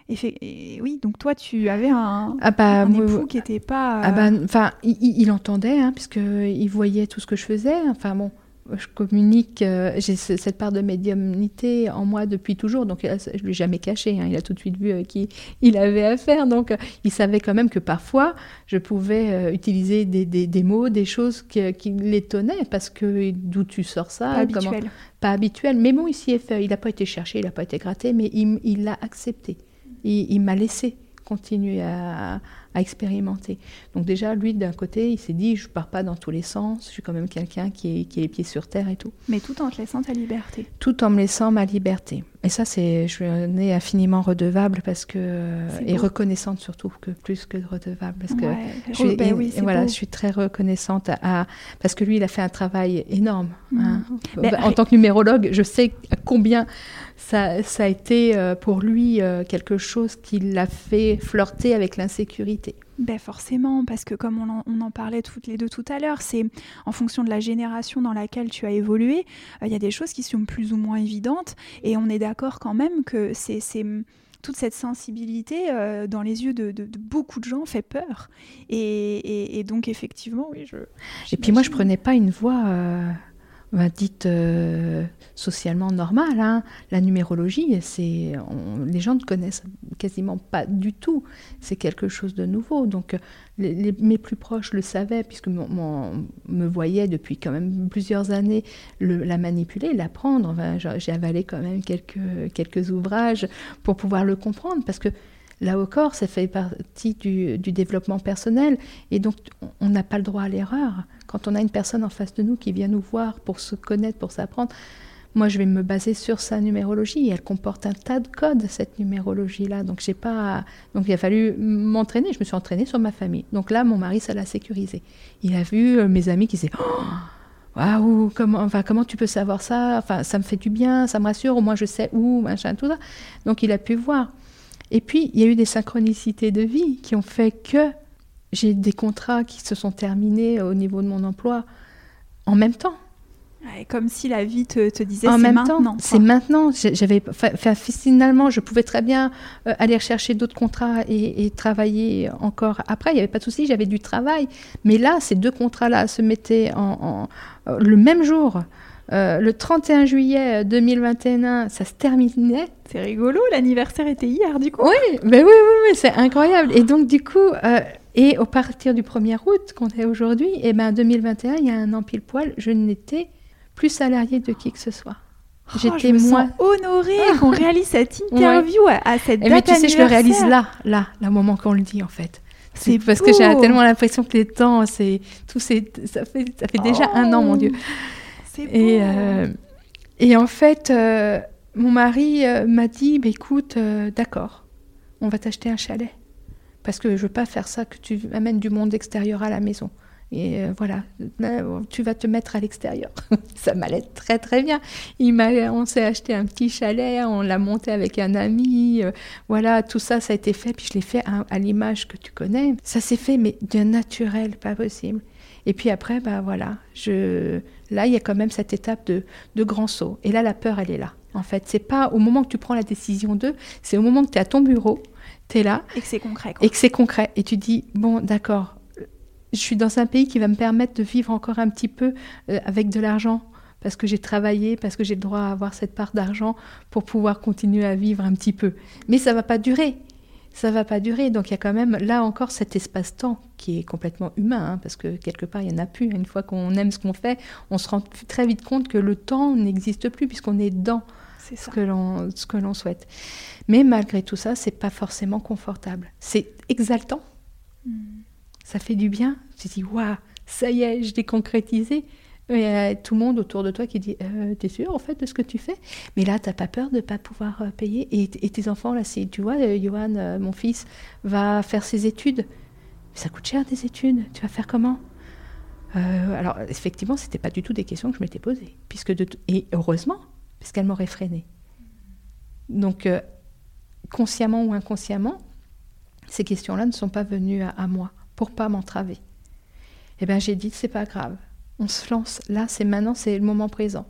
Et, oui, donc toi, tu avais un, ah bah, époux qui n'était pas. Ah bah, enfin, il, il, entendait, hein, puisqu'il voyait tout ce que je faisais. Enfin bon, je communique, euh, j'ai cette part de médiumnité en moi depuis toujours, donc euh, je lui ai jamais caché. Hein. il a tout de suite vu qui il avait affaire, donc euh, il savait quand même que parfois je pouvais utiliser des, des, mots, des choses qui, qui l'étonnaient, parce que d'où tu sors ça Pas habituel. Pas habituel. Mais bon, ici est fait. Il n'a pas été cherché, il n'a pas été gratté, mais il l'a accepté. Il, il m'a laissé continuer à, à expérimenter. Donc déjà, lui, d'un côté, il s'est dit, je pars pas dans tous les sens, je suis quand même quelqu'un qui, qui a les pieds sur terre et tout. Mais tout en te laissant ta liberté. Tout en me laissant ma liberté. Et ça, c'est, je ai infiniment redevable parce que et reconnaissante surtout que plus que redevable parce que je suis, ben voilà, je suis très reconnaissante à, parce que lui, il a fait un travail énorme. Hein. Mmh. Ben, en tant que numérologue, je sais combien ça, ça a été euh, pour lui euh, quelque chose qui l'a fait flirter avec l'insécurité. Ben forcément, parce que comme on en, on en, parlait toutes les deux tout à l'heure, c'est en fonction de la génération dans laquelle tu as évolué, euh, il y a des choses qui sont plus ou moins évidentes, et on est d'accord quand même que c'est toute cette sensibilité dans les yeux de, beaucoup de gens fait peur. Et, et, donc effectivement, oui, je... Et puis moi, je prenais pas une voix bah, dite euh, socialement normale. Hein. La numérologie, les gens ne connaissent quasiment pas du tout. C'est quelque chose de nouveau. Donc, mes plus proches le savaient, puisque me voyaient depuis quand même plusieurs années la manipuler, l'apprendre. j'ai avalé quand même quelques, ouvrages pour pouvoir le comprendre, parce que là au corps, ça fait partie du développement personnel, et donc on n'a pas le droit à l'erreur. Quand on a une personne en face de nous qui vient nous voir pour se connaître, pour s'apprendre, moi je vais me baser sur sa numérologie. Elle comporte un tas de codes, cette numérologie-là. Donc j'ai pas. Donc il a fallu m'entraîner. Je me suis entraînée sur ma famille. Donc là, mon mari, ça l'a sécurisé. Il a vu euh, mes amis qui disaient. Oh, waouh, comment, enfin, comment tu peux savoir ça? Enfin, ça me fait du bien, ça me rassure, au moins je sais où, machin, tout ça. Donc il a pu voir. Et puis, il y a eu des synchronicités de vie qui ont fait que j'ai des contrats qui se sont terminés au niveau de mon emploi en même temps. comme si la vie te, te disait en même maintenant. C'est maintenant. J'avais, finalement, je pouvais très bien euh, aller chercher d'autres contrats et, travailler encore. Après, il n'y avait pas de souci, j'avais du travail. Mais là, ces deux contrats-là se mettaient en, euh, le même jour. Euh, le 31 juillet 2021, ça se terminait. C'est rigolo, l'anniversaire était hier du coup. Oui, oui, oui, oui c'est incroyable. Et donc du coup, et au partir du 1er août, qu'on est aujourd'hui, et eh ben 2021, il y a un an pile poil, je n'étais plus salariée de qui que ce soit. Oh, J'étais moins honorée qu'on réalise cette [laughs] interview à, cette eh, date. Mais tu sais, je le réalise là, là, le moment qu'on le dit en fait. C'est parce que j'ai tellement l'impression que les temps, c'est tout, c'est ça fait ça fait déjà un an, mon Dieu. C'est Et euh, et en fait, euh, mon mari euh, m'a dit, bah, écoute, d'accord, on va t'acheter un chalet parce que je veux pas faire ça que tu amènes du monde extérieur à la maison. Et euh, voilà, tu vas te mettre à l'extérieur. [laughs] ça m'allait très très bien. On s'est acheté un petit chalet, on l'a monté avec un ami. Euh, voilà, tout ça, ça a été fait. Puis je l'ai fait à, l'image que tu connais. Ça s'est fait, mais d'un naturel, pas possible. Et puis après, bah voilà, je... là, il y a quand même cette étape de, de grand saut. Et là, la peur, elle est là. En fait, c'est pas au moment que tu prends la décision de, c'est au moment que tu es à ton bureau, tu es là. Et que c'est concret. Et que c'est concret. Et tu dis, bon, d'accord, je suis dans un pays qui va me permettre de vivre encore un petit peu euh, avec de l'argent parce que j'ai travaillé, parce que j'ai le droit à avoir cette part d'argent pour pouvoir continuer à vivre un petit peu. Mais ça va pas durer. Ça va pas durer. Donc il y a quand même là encore cet espace-temps qui est complètement humain, hein, parce que quelque part il y en a plus. Une fois qu'on aime ce qu'on fait, on se rend très vite compte que le temps n'existe plus puisqu'on est dans ce que l'on ce que l'on souhaite. Mais malgré tout ça, c'est pas forcément confortable. C'est exaltant. Hmm. Ça fait du bien. Tu te dis, waouh, ça y est, je l'ai concrétisé. Il y a tout le monde autour de toi qui dit euh, T'es sûr en fait de ce que tu fais? Mais là, t'as pas peur de ne pas pouvoir euh, payer. Et, tes enfants, là, c'est, tu vois, euh, Johan, euh, mon fils, va faire ses études. Ça coûte cher des études. Tu vas faire comment? Alors, effectivement, c'était pas du tout des questions que je m'étais posées. Puisque de et heureusement, parce qu'elle m'aurait freiné. Donc, consciemment ou inconsciemment, ces questions-là ne sont pas venues à, moi pour pas m'entraver. Eh bien, j'ai dit, c'est pas grave. On se lance là, c'est maintenant, c'est le moment présent.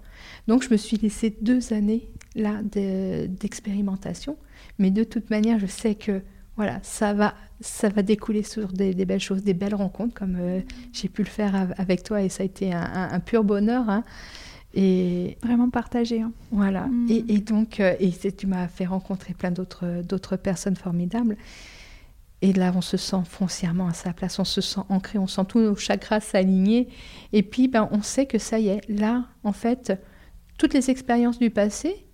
Donc, je me suis laissé deux années là d'expérimentation, mais de toute manière, je sais que voilà, ça va, ça va découler sur des, belles choses, des belles rencontres, comme euh, j'ai pu le faire avec toi, et ça a été un, pur bonheur. Hein. Et vraiment partagé. Hein. Voilà. Mm. Et, donc, euh, et tu m'as fait rencontrer plein d'autres d'autres personnes formidables. Et là, on se sent foncièrement à sa place, on se sent ancré, on sent tous nos chakras s'aligner. Et puis, ben, on sait que ça y est, là, en fait, toutes les expériences du passé,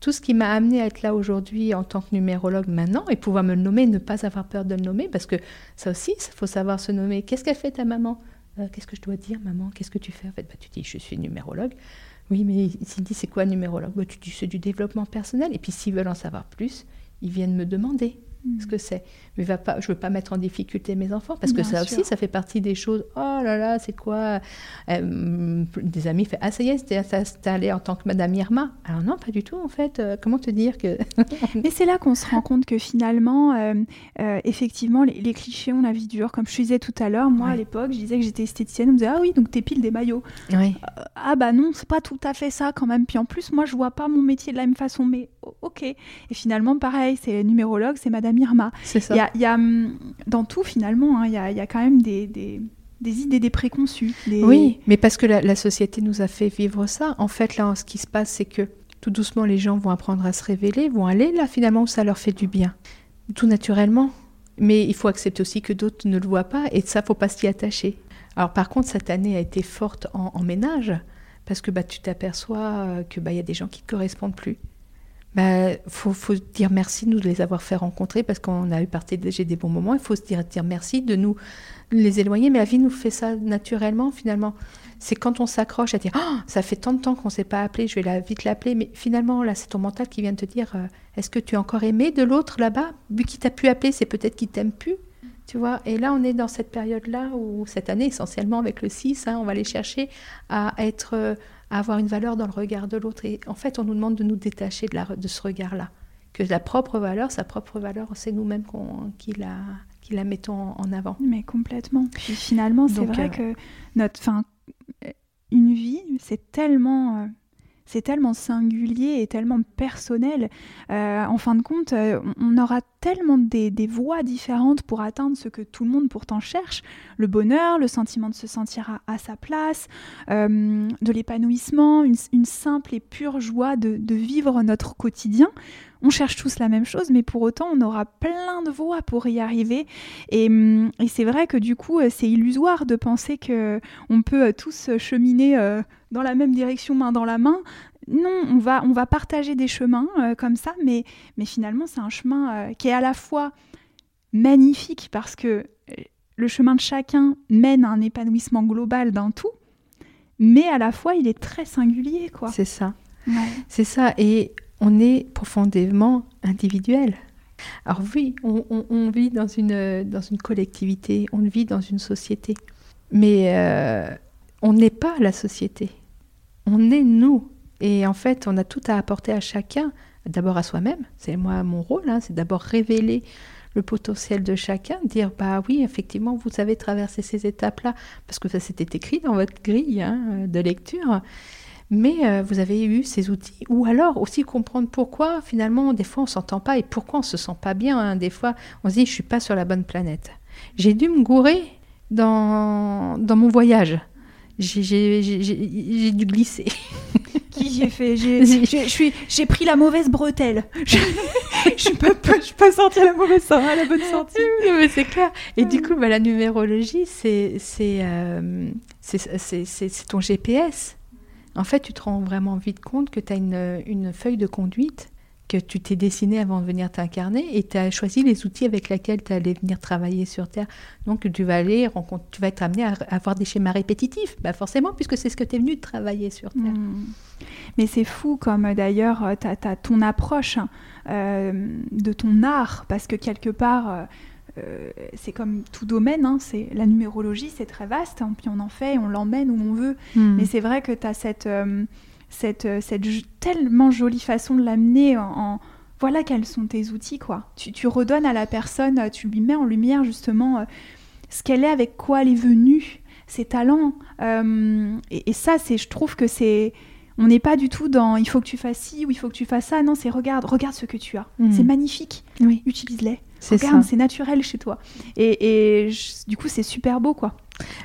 tout ce qui m'a amené à être là aujourd'hui en tant que numérologue maintenant et pouvoir me nommer, ne pas avoir peur de le nommer, parce que ça aussi, il faut savoir se nommer. Qu'est-ce qu'elle fait ta maman? Euh, Qu'est-ce que je dois dire, maman? Qu'est-ce que tu fais? En fait, bah, tu dis, je suis numérologue. Oui, mais dit c'est quoi numérologue? Bah, Tu dis, c'est du développement personnel. Et puis, s'ils veulent en savoir plus, ils viennent me demander ce que c'est. Mais va pas, je veux pas mettre en difficulté mes enfants parce que ça aussi, ça fait partie des choses. Oh là là, c'est quoi euh, Des amis font Ah, ça y est, t'es installée en tant que Madame Irma. Alors non, pas du tout en fait. Euh, comment te dire que. [laughs] [laughs] Mais c'est là qu'on se rend compte que finalement, euh, effectivement, les, clichés ont la vie dure. Comme je disais tout à l'heure, moi à l'époque, je disais que j'étais esthéticienne. On me disait Ah oui, donc t'es pile des maillots. Ah bah non, c'est pas tout à fait ça quand même. Puis en plus, moi, je vois pas mon métier de la même façon. Mais ok. Et finalement, pareil, c'est numérologue, c'est Madame Irma. C'est ça. Il y a, hum, dans tout finalement, hein, il y, a, y, a, quand même des, des, des, idées, des préconçus. Oui, mais parce que la, société nous a fait vivre ça. En fait, là, ce qui se passe, c'est que tout doucement, les gens vont apprendre à se révéler, vont aller là finalement où ça leur fait du bien, tout naturellement. Mais il faut accepter aussi que d'autres ne le voient pas, et ça, faut pas s'y attacher. Alors par contre, cette année a été forte en, ménage, parce que bah, tu t'aperçois euh, que bah, y a des gens qui ne correspondent plus bah, faut, faut dire merci de nous les avoir fait rencontrer parce qu'on a eu partagé des bons moments. Il faut se dire, merci de nous les éloigner, mais la vie nous fait ça naturellement finalement. C'est quand on s'accroche à dire, oh, ça fait tant de temps qu'on ne s'est pas appelé, je vais vite l'appeler, mais finalement là, c'est ton mental qui vient de te dire, euh, est-ce que tu es encore aimé de l'autre là-bas Vu qu'il t'a pu appeler, c'est peut-être qu'il t'aime plus. Tu vois, et là, on est dans cette période-là où, cette année, essentiellement avec le 6, hein, on va aller chercher à être euh, avoir une valeur dans le regard de l'autre. Et en fait, on nous demande de nous détacher de, la, de ce regard-là. Que la propre valeur, sa propre valeur, c'est nous-mêmes qui, la, qui la mettons en avant. Mais complètement. Puis finalement, c'est vrai euh, que notre, fin, une vie, c'est tellement... Euh, c'est tellement singulier et tellement personnel. Euh, en fin de compte, on aura tellement des, voies différentes pour atteindre ce que tout le monde pourtant cherche, le bonheur, le sentiment de se sentir à, sa place, euh, de l'épanouissement, une, simple et pure joie de, vivre notre quotidien. On cherche tous la même chose, mais pour autant, on aura plein de voies pour y arriver. Et, c'est vrai que du coup, c'est illusoire de penser que on peut tous cheminer euh, dans la même direction, main dans la main. Non, on va, on va partager des chemins euh, comme ça, mais, mais finalement, c'est un chemin qui est à la fois magnifique parce que euh, le chemin de chacun mène à un épanouissement global d'un tout, mais à la fois il est très singulier, quoi. C'est ça. C'est ça. Et on est profondément individuel. Alors oui, on, vit dans une, dans une collectivité, on vit dans une société, mais euh, on n'est pas la société. On est nous. Et en fait, on a tout à apporter à chacun d'abord à soi-même. C'est moi mon rôle, hein, c'est d'abord révéler le potentiel de chacun, dire bah oui, effectivement, vous avez traversé ces étapes-là, parce que ça s'était écrit dans votre grille hein, de lecture, mais euh, vous avez eu ces outils, ou alors aussi comprendre pourquoi finalement, des fois, on s'entend pas et pourquoi on se sent pas bien. Hein. Des fois, on se dit, je suis pas sur la bonne planète. J'ai dû me gourer dans, dans mon voyage. J'ai dû glisser. [laughs] qui j'ai fait? J'ai pris la mauvaise bretelle. Je, je, peux, je peux sortir la mauvaise sortie, la bonne sortie. [laughs] c'est clair. Et du coup, bah, la numérologie, c'est euh, ton GPS. En fait, tu te rends vraiment vite compte que tu as une, une feuille de conduite que tu t'es dessiné avant de venir t'incarner et tu as choisi les outils avec lesquels tu allais venir travailler sur Terre. Donc tu vas aller tu vas être amené à avoir des schémas répétitifs, bah forcément, puisque c'est ce que tu es venu travailler sur Terre. Hmm. Mais c'est fou comme euh, d'ailleurs tu as, ton approche euh, de ton art, parce que quelque part... Euh, c'est comme tout domaine, hein, c'est la numérologie, c'est très vaste, hein, puis on en fait, on l'emmène où on veut. Hmm. Mais c'est vrai que tu as cette, cette, euh, cette tellement jolie façon de l'amener en, voilà quels sont tes outils quoi. Tu, redonnes à la personne, euh, tu lui mets en lumière justement euh, ce qu'elle est, avec quoi elle est venue, ses talents. et, ça, c'est, je trouve que c'est, on n'est pas du tout dans il faut que tu fasses ci ou il faut que tu fasses ça. Non, c'est regarde, regarde ce que tu as. Mm. C'est magnifique. Oui. Utilise-les. Regarde, c'est naturel chez toi. Et, et du coup, c'est super beau quoi.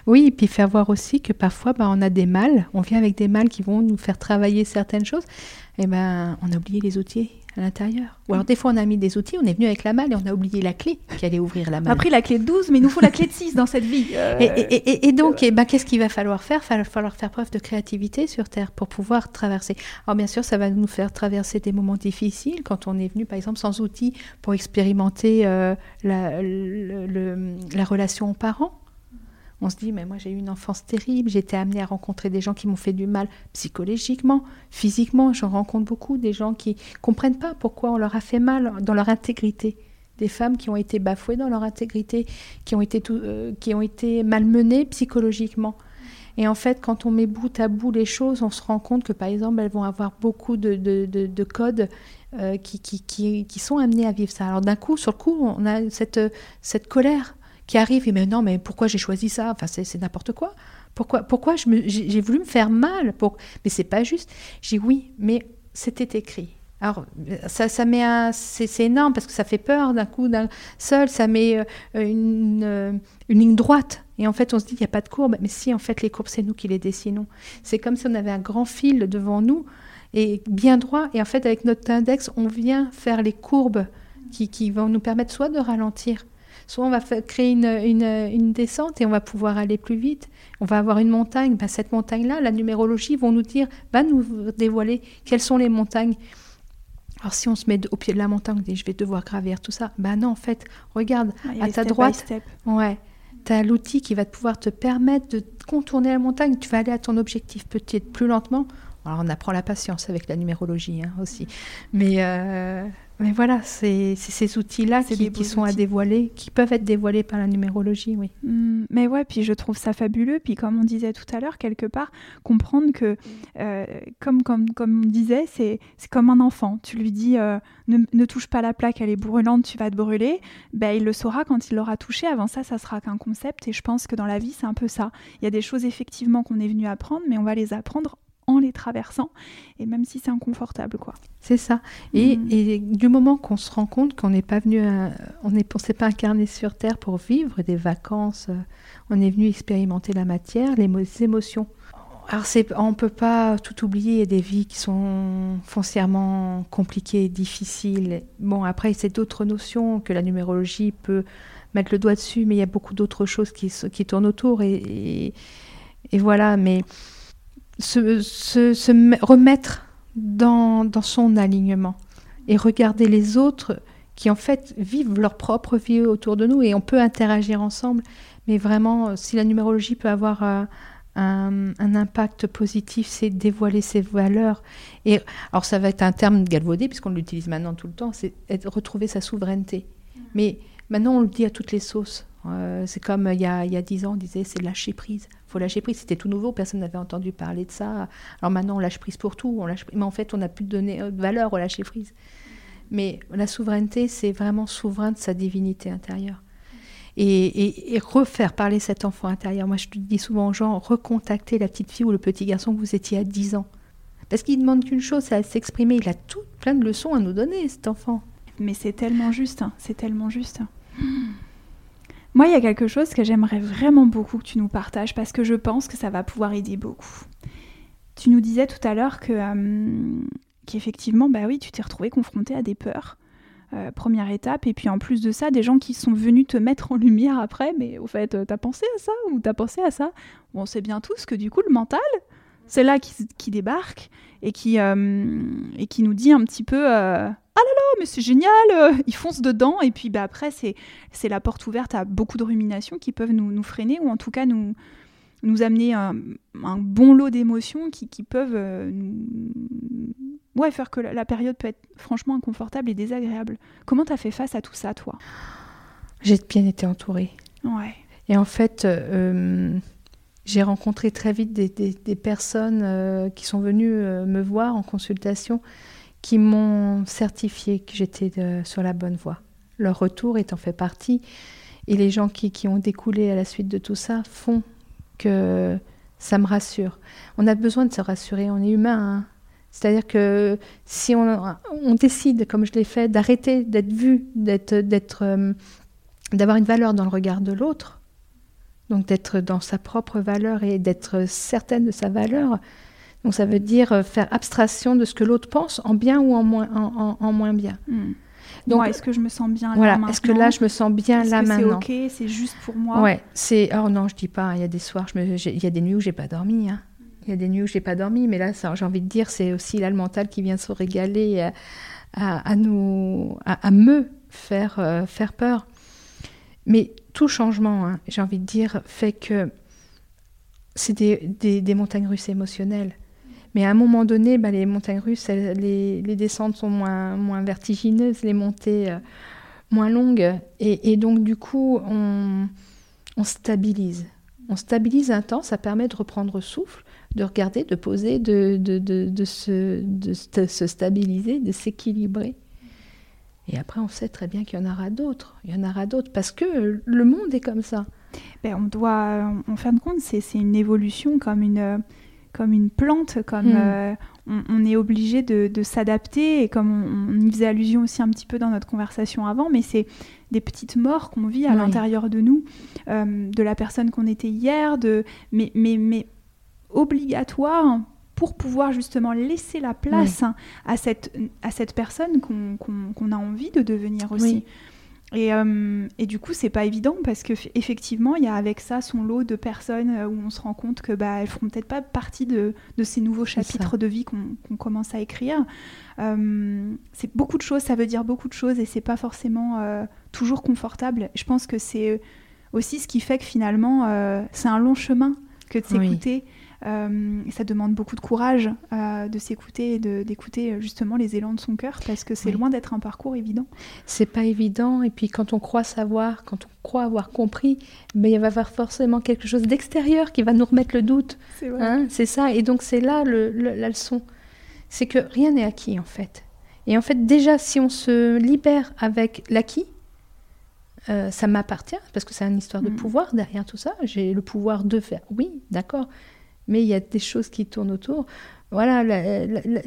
Oui, et puis faire voir aussi que parfois, bah, on a des mâles, on vient avec des mâles qui vont nous faire travailler certaines choses, et eh ben on a oublié les outils à l'intérieur. Ou alors des fois on a mis des outils, on est venu avec la malle et on a oublié la clé qui allait ouvrir la malle. On a pris la clé de 12, mais il nous faut la clé de 6 dans cette vie. Euh, et, donc, eh ben, qu'est-ce qu'il va falloir faire? Il va falloir faire preuve de créativité sur Terre pour pouvoir traverser. Alors bien sûr, ça va nous faire traverser des moments difficiles quand on est venu, par exemple, sans outils pour expérimenter euh, la, la relation aux parents on se dit, mais moi j'ai eu une enfance terrible, j'ai été amenée à rencontrer des gens qui m'ont fait du mal psychologiquement, physiquement. J'en rencontre beaucoup, des gens qui comprennent pas pourquoi on leur a fait mal dans leur intégrité. Des femmes qui ont été bafouées dans leur intégrité, qui ont été, euh, qui ont été malmenées psychologiquement. Et en fait, quand on met bout à bout les choses, on se rend compte que, par exemple, elles vont avoir beaucoup de, de, codes euh, qui, qui, qui, qui, sont amenés à vivre ça. Alors d'un coup, sur le coup, on a cette, cette colère qui arrive et mais non, mais pourquoi j'ai choisi ça? Enfin, c'est n'importe quoi. Pourquoi, pourquoi j'ai voulu me faire mal pour... Mais c'est pas juste. J'ai oui, mais c'était écrit. Alors, ça, ça met un... C'est énorme parce que ça fait peur d'un coup, d'un seul, ça met euh, une, euh, une, ligne droite. Et en fait, on se dit, il n'y a pas de courbe. Mais si, en fait, les courbes, c'est nous qui les dessinons. C'est comme si on avait un grand fil devant nous et bien droit. Et en fait, avec notre index, on vient faire les courbes qui, qui vont nous permettre soit de ralentir, Soit on va créer une, descente et on va pouvoir aller plus vite. On va avoir une montagne. Ben, cette montagne-là, la numérologie vont nous dire, va nous dévoiler quelles sont les montagnes. Alors si on se met au pied de la montagne, on dit je vais devoir gravir tout ça. Ben non, en fait, regarde ah, à ta droite. Ouais. Tu as l'outil qui va pouvoir te permettre de contourner la montagne. Tu vas aller à ton objectif peut-être plus lentement. Alors on apprend la patience avec la numérologie hein, aussi. Mais euh, mais voilà, c'est ces outils-là qui, qui sont à dévoiler, qui peuvent être dévoilés par la numérologie, oui. Mmh, mais ouais, puis je trouve ça fabuleux. Puis comme on disait tout à l'heure, quelque part, comprendre que, euh, comme, comme, comme on disait, c'est comme un enfant. Tu lui dis, euh, ne, ne, touche pas la plaque, elle est brûlante, tu vas te brûler. Ben, il le saura quand il l'aura touché. Avant ça, ça sera qu'un concept. Et je pense que dans la vie, c'est un peu ça. Il y a des choses effectivement qu'on est venu apprendre, mais on va les apprendre en les traversant, et même si c'est inconfortable, quoi. C'est ça. Et, mm. du moment qu'on se rend compte qu'on n'est pas venu, on ne s'est pas incarné sur Terre pour vivre des vacances, euh, on est venu expérimenter la matière, les émotions. Alors on ne peut pas tout oublier, des vies qui sont foncièrement compliquées, difficiles. Bon, après, c'est d'autres notions que la numérologie peut mettre le doigt dessus, mais il y a beaucoup d'autres choses qui, qui tournent autour. Et, et, et voilà, mais se, remettre dans, son alignement et regarder les autres qui en fait vivent leur propre vie autour de nous et on peut interagir ensemble. Mais vraiment, si la numérologie peut avoir euh, un, impact positif, c'est dévoiler ses valeurs. Et alors ça va être un terme galvaudé puisqu'on l'utilise maintenant tout le temps, c'est retrouver sa souveraineté. Mais maintenant on le dit à toutes les sauces. Euh, c'est comme il y, a, il y a 10 ans, on disait c'est lâcher prise. Il faut lâcher prise. C'était tout nouveau, personne n'avait entendu parler de ça. Alors maintenant, on lâche prise pour tout. Mais en fait, on n'a plus donné de valeur au lâcher prise. Mais la souveraineté, c'est vraiment souverain de sa divinité intérieure. Et, refaire parler cet enfant intérieur. Moi, je dis souvent aux gens, recontacter la petite fille ou le petit garçon que vous étiez à 10 ans. Parce qu'il demande qu'une chose, c'est à s'exprimer. Il a tout plein de leçons à nous donner, cet enfant. Mais c'est tellement juste, hein. c'est tellement juste. Moi, il y a quelque chose que j'aimerais vraiment beaucoup que tu nous partages parce que je pense que ça va pouvoir aider beaucoup. Tu nous disais tout à l'heure que euh, qu'effectivement, bah oui, tu t'es retrouvé confronté à des peurs. Euh, première étape, et puis en plus de ça, des gens qui sont venus te mettre en lumière après, mais au fait, euh, t'as pensé à ça ou t'as pensé à ça? On sait bien tous que du coup, le mental, c'est là qui, débarque et qui, et qui nous dit un petit peu ah là là, mais c'est génial, euh, ils foncent dedans, et puis bah, après, c'est, la porte ouverte à beaucoup de ruminations qui peuvent nous, nous freiner, ou en tout cas nous, nous amener un, un bon lot d'émotions qui, qui peuvent euh, ouais, faire que la, période peut être franchement inconfortable et désagréable. Comment t'as fait face à tout ça, toi? J'ai bien été entourée. Ouais. Et en fait, euh, j'ai rencontré très vite des, personnes qui sont venues me voir en consultation qui m'ont certifié que j'étais sur la bonne voie. Leur retour étant fait partie, et les gens qui, qui, ont découlé à la suite de tout ça font que ça me rassure. On a besoin de se rassurer, on est humain. Hein. C'est-à-dire que si on, on, décide, comme je l'ai fait, d'arrêter d'être vu, d'être, d'être, euh, d'avoir une valeur dans le regard de l'autre, Donc d'être dans sa propre valeur et d'être certaine de sa valeur. Donc ça veut dire faire abstraction de ce que l'autre pense en bien ou en moins, en, moins bien. Hmm. Donc, est-ce que je me sens bien là voilà, Est-ce que là, je me sens bien là que maintenant C'est ok, c'est juste pour moi. Ouais, c'est. Oh non, je dis pas. Il y a des soirs, je me... il y a des nuits où j'ai pas dormi. Hein. Il y a des nuits où j'ai pas dormi, mais là, j'ai envie de dire, c'est aussi là le mental qui vient se régaler à, nous, à, me faire euh, faire peur. Mais tout changement, hein, j'ai envie de dire, fait que c'est des, montagnes russes émotionnelles. Mais à un moment donné, bah, les montagnes russes, les, descentes sont moins, vertigineuses, les montées euh, moins longues. Et, donc, du coup, on, stabilise. On stabilise un temps, ça permet de reprendre souffle, de regarder, de poser, de, de, de, se, de se stabiliser, de s'équilibrer. Et après, on sait très bien qu'il y en aura d'autres. Il y en aura d'autres parce que le monde est comme ça. Ben, on doit, en fin de compte, c'est une évolution comme une comme une plante, comme hmm. euh, on, est obligé de, s'adapter, et comme on, y faisait allusion aussi un petit peu dans notre conversation avant, mais c'est des petites morts qu'on vit à l'intérieur de nous, euh, de la personne qu'on était hier, de, mais, mais, mais obligatoire pour pouvoir justement laisser la place à, cette, à cette personne qu'on a envie de devenir aussi. Et, euh, et, du coup, c'est pas évident parce que effectivement, il y a avec ça son lot de personnes euh, où on se rend compte que bah elles feront peut-être pas partie de, de, ces nouveaux chapitres de vie qu'on commence à écrire. Euh, c'est beaucoup de choses, ça veut dire beaucoup de choses et c'est pas forcément toujours confortable. Je pense que c'est aussi ce qui fait que finalement, c'est un long chemin que de s'écouter. Euh, ça demande beaucoup de courage euh, de s'écouter et d'écouter euh, justement les élans de son cœur parce que c'est loin d'être un parcours évident. C'est pas évident et puis quand on croit savoir, quand on croit avoir compris, mais il va y avoir forcément quelque chose d'extérieur qui va nous remettre le doute. C'est hein, ça et donc c'est là le, la leçon. C'est que rien n'est acquis en fait. Et en fait déjà si on se libère avec l'acquis, ça m'appartient parce que c'est une histoire de mm. pouvoir derrière tout ça. J'ai le pouvoir de faire. Oui, d'accord mais il y a des choses qui tournent autour. Voilà,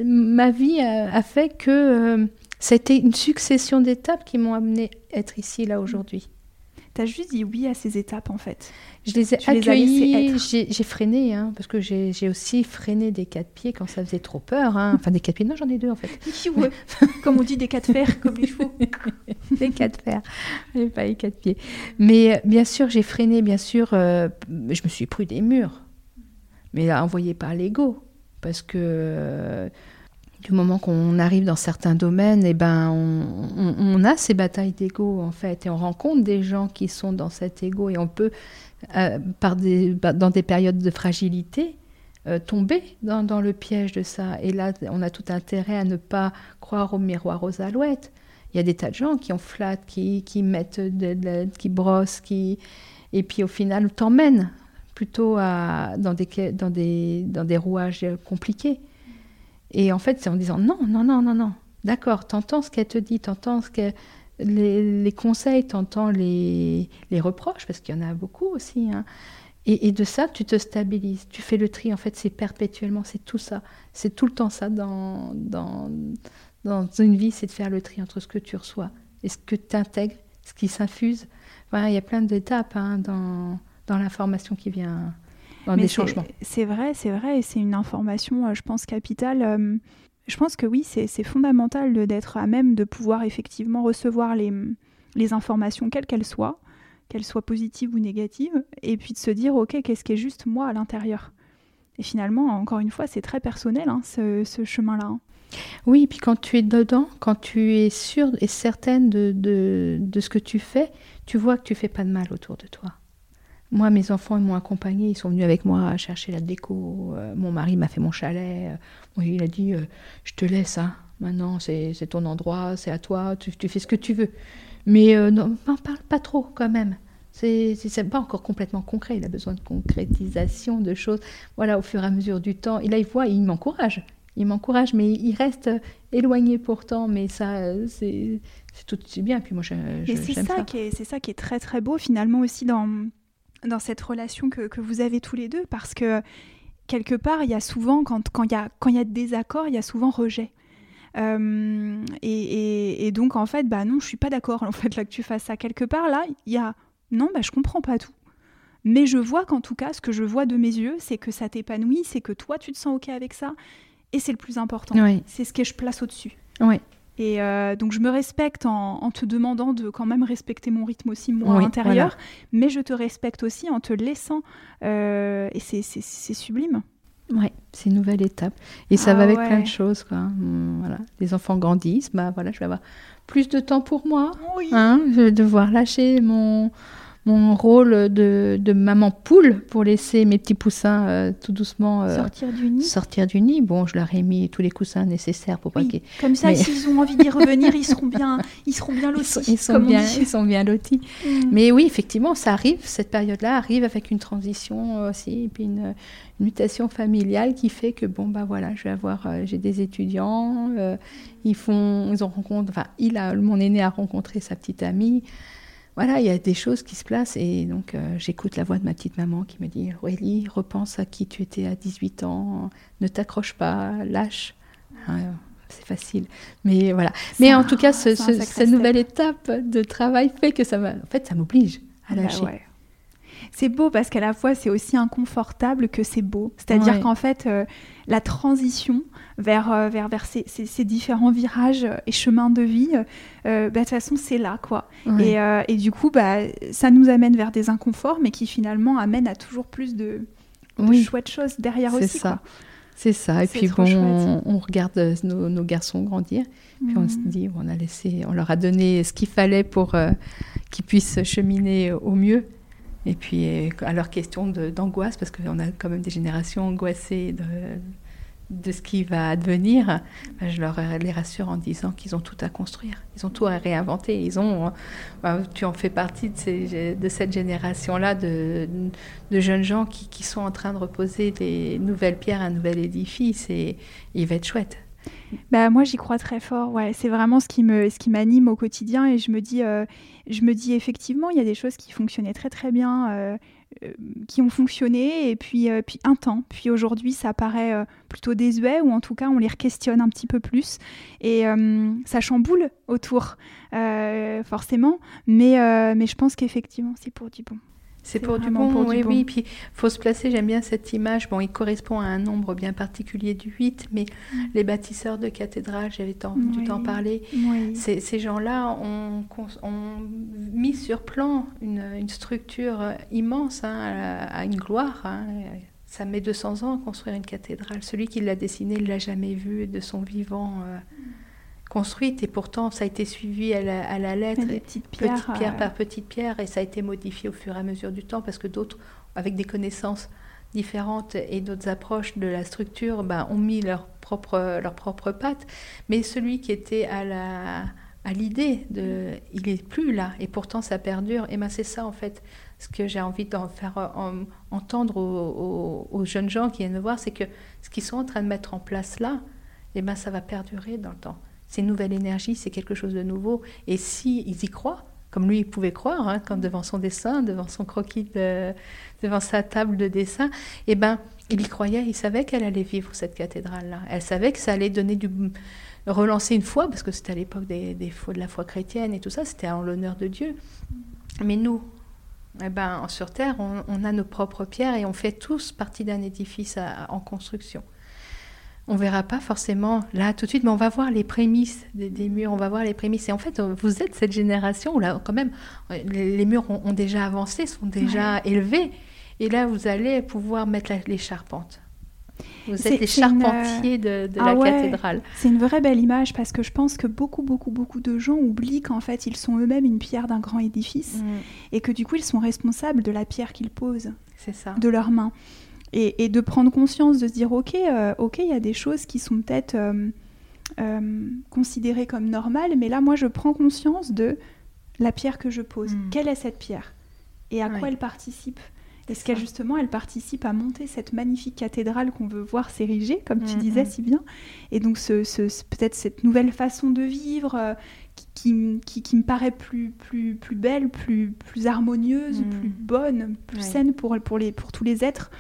ma vie a, fait que euh, c'était une succession d'étapes qui m'ont amené à être ici, là, aujourd'hui. Tu as juste dit oui à ces étapes, en fait. Je les ai accueillies, j'ai freiné, hein, parce que j'ai aussi freiné des quatre pieds quand ça faisait trop peur. Hein. Enfin, des quatre pieds, non, j'en ai deux, en fait. [laughs] comme on dit, des quatre fers, comme les [laughs] chevaux. des quatre fers, pas les quatre pieds. Mais euh, bien sûr, j'ai freiné, bien sûr, euh, je me suis pris des murs mais envoyé par l'ego. Parce que euh, du moment qu'on arrive dans certains domaines, eh ben, on, a ces batailles d'ego, en fait. Et on rencontre des gens qui sont dans cet ego. Et on peut, euh, par des, dans des périodes de fragilité, euh, tomber dans, le piège de ça. Et là, on a tout intérêt à ne pas croire au miroir aux alouettes. Il y a des tas de gens qui en flattent, qui, qui mettent, qui brossent, qui... et puis au final t'emmènent plutôt dans, des, rouages compliqués. Et en fait, c'est en disant non, non, non, non, non. D'accord, t'entends ce qu'elle te dit, t'entends ce les, conseils, t'entends les, les reproches, parce qu'il y en a beaucoup aussi. Hein. Et, de ça, tu te stabilises, tu fais le tri. En fait, c'est perpétuellement, c'est tout ça. C'est tout le temps ça dans, une vie, c'est de faire le tri entre ce que tu reçois et ce que tu intègres, ce qui s'infuse. Il y a plein d'étapes hein, dans, dans l'information qui vient, dans des changements. C'est vrai, c'est vrai, et c'est une information, euh, je pense, capitale. Euh, je pense que oui, c'est fondamental d'être à même de pouvoir effectivement recevoir les, les informations, quelles qu'elles soient, qu'elles soient positives ou négatives, et puis de se dire, ok, qu'est-ce qui est juste moi à l'intérieur Et finalement, encore une fois, c'est très personnel, hein, ce, ce chemin-là. Hein. Oui, puis quand tu es dedans, quand tu es sûre et certaine de, de, de, ce que tu fais, tu vois que tu fais pas de mal autour de toi. Moi, mes enfants ils m'ont accompagné, ils sont venus avec moi chercher la déco. Euh, mon mari m'a fait mon chalet. Euh, il a dit euh, Je te laisse, hein. maintenant c'est ton endroit, c'est à toi, tu, fais ce que tu veux. Mais non, n'en parle pas trop quand même. C'est pas encore complètement concret. Il a besoin de concrétisation, de choses. Voilà, au fur et à mesure du temps. Et là, il voit, il m'encourage. Il m'encourage, mais il reste éloigné pourtant. Mais ça, c'est tout bien. Puis moi, ça, ça. C'est ça qui est très très beau finalement aussi dans dans cette relation que, que, vous avez tous les deux parce que quelque part, il y a souvent, quand il quand y, a, quand y a désaccord, il y a souvent rejet. Euh, et, et, donc, en fait, bah non, je suis pas d'accord [laughs] en fait là que tu fasses ça. Quelque part, là, il y a non, bah je comprends pas tout. Mais je vois qu'en tout cas, ce que je vois de mes yeux, c'est que ça t'épanouit, c'est que toi, tu te sens OK avec ça. Et c'est le plus important. C'est ce que je place au-dessus. Oui. Et euh, donc je me respecte en, te demandant de quand même respecter mon rythme aussi, moi, intérieur. Mais je te respecte aussi en te laissant. Euh, et c'est sublime. Oui, c'est une nouvelle étape. Et ça va ah avec plein de choses. Quoi. Hum, voilà. Les enfants grandissent, bah, voilà, je vais avoir plus de temps pour moi. Hein, je vais devoir lâcher mon, mon rôle de, de, maman poule pour laisser mes petits poussins euh, tout doucement euh, sortir du nid. Sortir du nid. Bon, je leur ai mis tous les coussins nécessaires pour pas qu'ils. Comme ça, s'ils ont envie d'y revenir, ils seront bien, [laughs] ils seront bien lotis. Ils sont, bien, ils sont bien lotis. Mm. Mais oui, effectivement, ça arrive. Cette période-là arrive avec une transition aussi, et puis une, mutation familiale qui fait que bon bah voilà, je vais avoir, euh, j'ai des étudiants, ils font, ils ont rencontré, enfin, il a, mon aîné a rencontré sa petite amie voilà, il y a des choses qui se placent et donc euh, j'écoute la voix de ma petite maman qui me dit Aurélie, repense à qui tu étais à 18 ans, ne t'accroche pas, lâche. Hein, c'est facile. Mais voilà. Mais en tout cas, cette nouvelle étape de travail fait que ça En fait, ça m'oblige à bah lâcher. C'est beau parce qu'à la fois, c'est aussi inconfortable que c'est beau. C'est-à-dire qu'en fait, euh, la transition vers, euh, vers, vers ces, ces, différents virages et chemins de vie, euh, bah, de toute façon, c'est là, quoi. Et, et, du coup, bah, ça nous amène vers des inconforts, mais qui finalement amènent à toujours plus de, chouettes choses derrière aussi. C'est ça. C'est ça. Et puis bon, on, regarde nos, nos, garçons grandir. Puis on se mhm. dit, on a laissé, on leur a donné ce qu'il fallait pour qu'ils puissent cheminer au mieux. Et puis, euh, à leur question d'angoisse, parce qu'on a quand même des générations angoissées de, ce qui va advenir, ben, je leur les rassure en disant qu'ils ont tout à construire, ils ont tout à réinventer. Ils ont, ben, tu en fais partie de, cette génération-là de, jeunes gens qui, sont en train de reposer des nouvelles pierres, un nouvel édifice, et il va être chouette. Bah, moi, j'y crois très fort. Ouais, c'est vraiment ce qui ce qui m'anime au quotidien. Et je me dis, euh, je me dis effectivement, il y a des choses qui fonctionnaient très très bien, euh, euh, qui ont fonctionné, et puis, puis un temps. Puis aujourd'hui, ça paraît plutôt désuet, ou en tout cas, on les questionne un petit peu plus. Et ça chamboule autour, forcément. Mais je pense qu'effectivement, c'est pour du bon. C'est pour du bon, pour oui, oui. Puis, faut se placer, j'aime bien cette image. Bon, il correspond à un nombre bien particulier du 8, mais mm. les bâtisseurs de cathédrales, j'avais dû t'en parler. Ces, gens-là ont, mis sur plan une, structure immense, hein, à, une gloire. Hein. Ça met 200 ans à construire une cathédrale. Celui qui l'a dessinée ne l'a jamais vue de son vivant. Euh, construite et pourtant ça a été suivi à la, lettre, petite pierre, pierre par petite pierre et ça a été modifié au fur et à mesure du temps parce que d'autres, avec des connaissances différentes et d'autres approches de la structure, ben, ont mis leur propre, leur propre patte. Mais celui qui était à la à l'idée de il est plus là et pourtant ça perdure et ben c'est ça en fait ce que j'ai envie d'en faire entendre aux, jeunes gens qui viennent me voir c'est que ce qu'ils sont en train de mettre en place là et ben ça va perdurer dans le temps c'est une nouvelle énergie, c'est quelque chose de nouveau. Et s'ils y croient, comme lui, il pouvait croire, hein, quand devant son dessin, devant son croquis, devant sa table de dessin, eh ben, il y croyait, il savait qu'elle allait vivre cette cathédrale-là. Elle savait que ça allait donner du relancer une foi, parce que c'était à l'époque des de la foi chrétienne et tout ça, c'était en l'honneur de Dieu. Mais nous, eh ben, sur Terre, on, a nos propres pierres et on fait tous partie d'un édifice en construction on verra pas forcément là tout de suite, mais on va voir les prémices des, murs, on va voir les prémices. Et en fait, vous êtes cette génération où là, quand même, les, murs ont, déjà avancé, sont déjà élevés. Et là, vous allez pouvoir mettre les charpentes. Vous êtes les charpentiers de, ah la cathédrale. C'est une vraie belle image parce que je pense que beaucoup, beaucoup, beaucoup de gens oublient qu'en fait, ils sont eux-mêmes une pierre d'un grand édifice mm. et que du coup, ils sont responsables de la pierre qu'ils posent. C'est ça. De leurs mains. Et, de prendre conscience, de se dire, ok, euh, ok, il y a des choses qui sont peut-être euh, euh, considérées comme normales, mais là, moi, je prends conscience de la pierre que je pose. Hmm. Quelle est cette pierre? Et à quoi elle participe? Est-ce qu'elle, justement, elle participe à monter cette magnifique cathédrale qu'on veut voir s'ériger, comme tu hmm, disais hmm. si bien? Et donc, ce, peut-être cette nouvelle façon de vivre qui, qui, me paraît plus, plus, plus belle, plus, plus harmonieuse, plus bonne, plus saine pour, pour, les, pour tous les êtres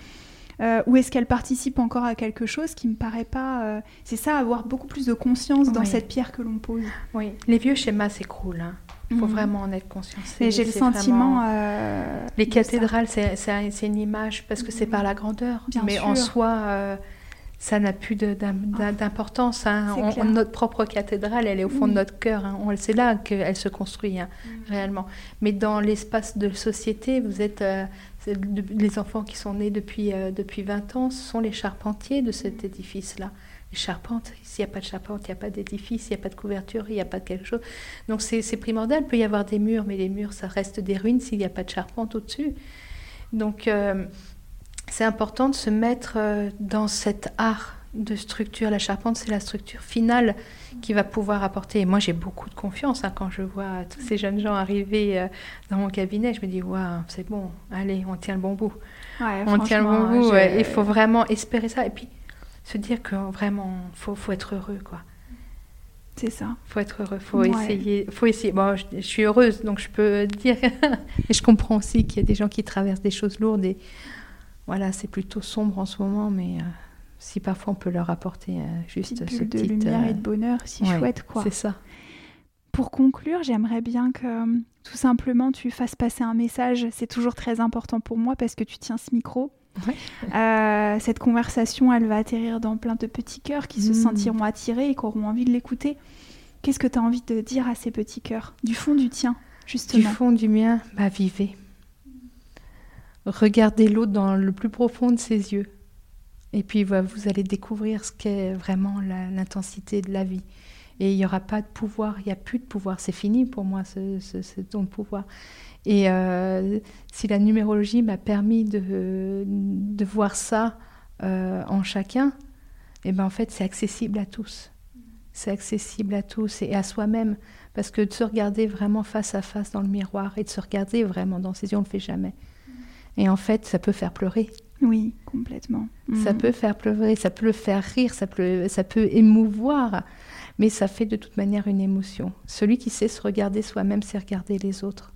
euh, ou est-ce qu'elle participe encore à quelque chose qui me paraît pas. Euh, c'est ça, avoir beaucoup plus de conscience dans cette pierre que l'on pose. Oui, les vieux schémas s'écroulent. Hein. Il faut Mhm. vraiment en être conscient. Et C'est- j'ai le sentiment. euh, Les cathédrales, c'est une image parce que c'est par la grandeur. Bien mais en soi, euh, ça n'a plus d'im- d'importance. hein. Notre propre cathédrale, elle est au fond de notre cœur. hein. C'est là qu'elle se construit hein, réellement. Mais dans l'espace de société, vous êtes euh, les enfants qui sont nés depuis, euh, depuis 20 ans, sont les charpentiers de cet édifice-là. Les charpentes, s'il n'y a pas de charpente, il n'y a pas d'édifice, il n'y a pas de couverture, il n'y a pas de quelque chose. Donc c'est c'est primordial. Il peut y avoir des murs, mais les murs, ça reste des ruines s'il n'y a pas de charpente au-dessus. Donc euh, c'est important de se mettre euh, dans cet art de structure. La charpente, c'est la structure finale qui va pouvoir apporter. Et moi, j'ai beaucoup de confiance hein, quand je vois tous ces jeunes gens arriver euh, dans mon cabinet. Je me dis, waouh, c'est bon, allez, on tient le bon bout. Ouais, On tient le bon bout. ouais. Il faut vraiment espérer ça. Et puis, se dire que vraiment, faut, faut être heureux, quoi. C'est ça. faut être heureux, faut Ouais. essayer, faut essayer. Bon, je, je suis heureuse, donc je peux dire. [laughs] et je comprends aussi qu'il y a des gens qui traversent des choses lourdes et voilà, c'est plutôt sombre en ce moment, mais euh, si parfois on peut leur apporter euh, juste Petite ce de petit, lumière euh, et de bonheur, si ouais, chouette, quoi. C'est ça. Pour conclure, j'aimerais bien que euh, tout simplement tu fasses passer un message. C'est toujours très important pour moi parce que tu tiens ce micro. Ouais. [laughs] Euh, cette conversation, elle va atterrir dans plein de petits cœurs qui se Mm. sentiront attirés et qui auront envie de l'écouter. Qu'est-ce que tu as envie de dire à ces petits cœurs? Du fond du tien, Du justement. fond du mien, bah vivez. Regardez l'autre dans le plus profond de ses yeux. Et puis voilà, vous allez découvrir ce qu'est vraiment l'intensité de la vie. Et il n'y aura pas de pouvoir, il n'y a plus de pouvoir. C'est fini pour moi, ce, don de pouvoir. Et euh, si la numérologie m'a permis de, voir ça euh, en chacun, et ben en fait, c'est accessible à tous. C'est accessible à tous et à soi-même. Parce que de se regarder vraiment face à face dans le miroir et de se regarder vraiment dans ses yeux, on ne le fait jamais. Et en fait, ça peut faire pleurer. Oui, complètement. Ça Mm. peut faire pleurer, ça peut le faire rire, ça peut, ça peut émouvoir, mais ça fait de toute manière une émotion. Celui qui sait se regarder soi-même, c'est regarder les autres.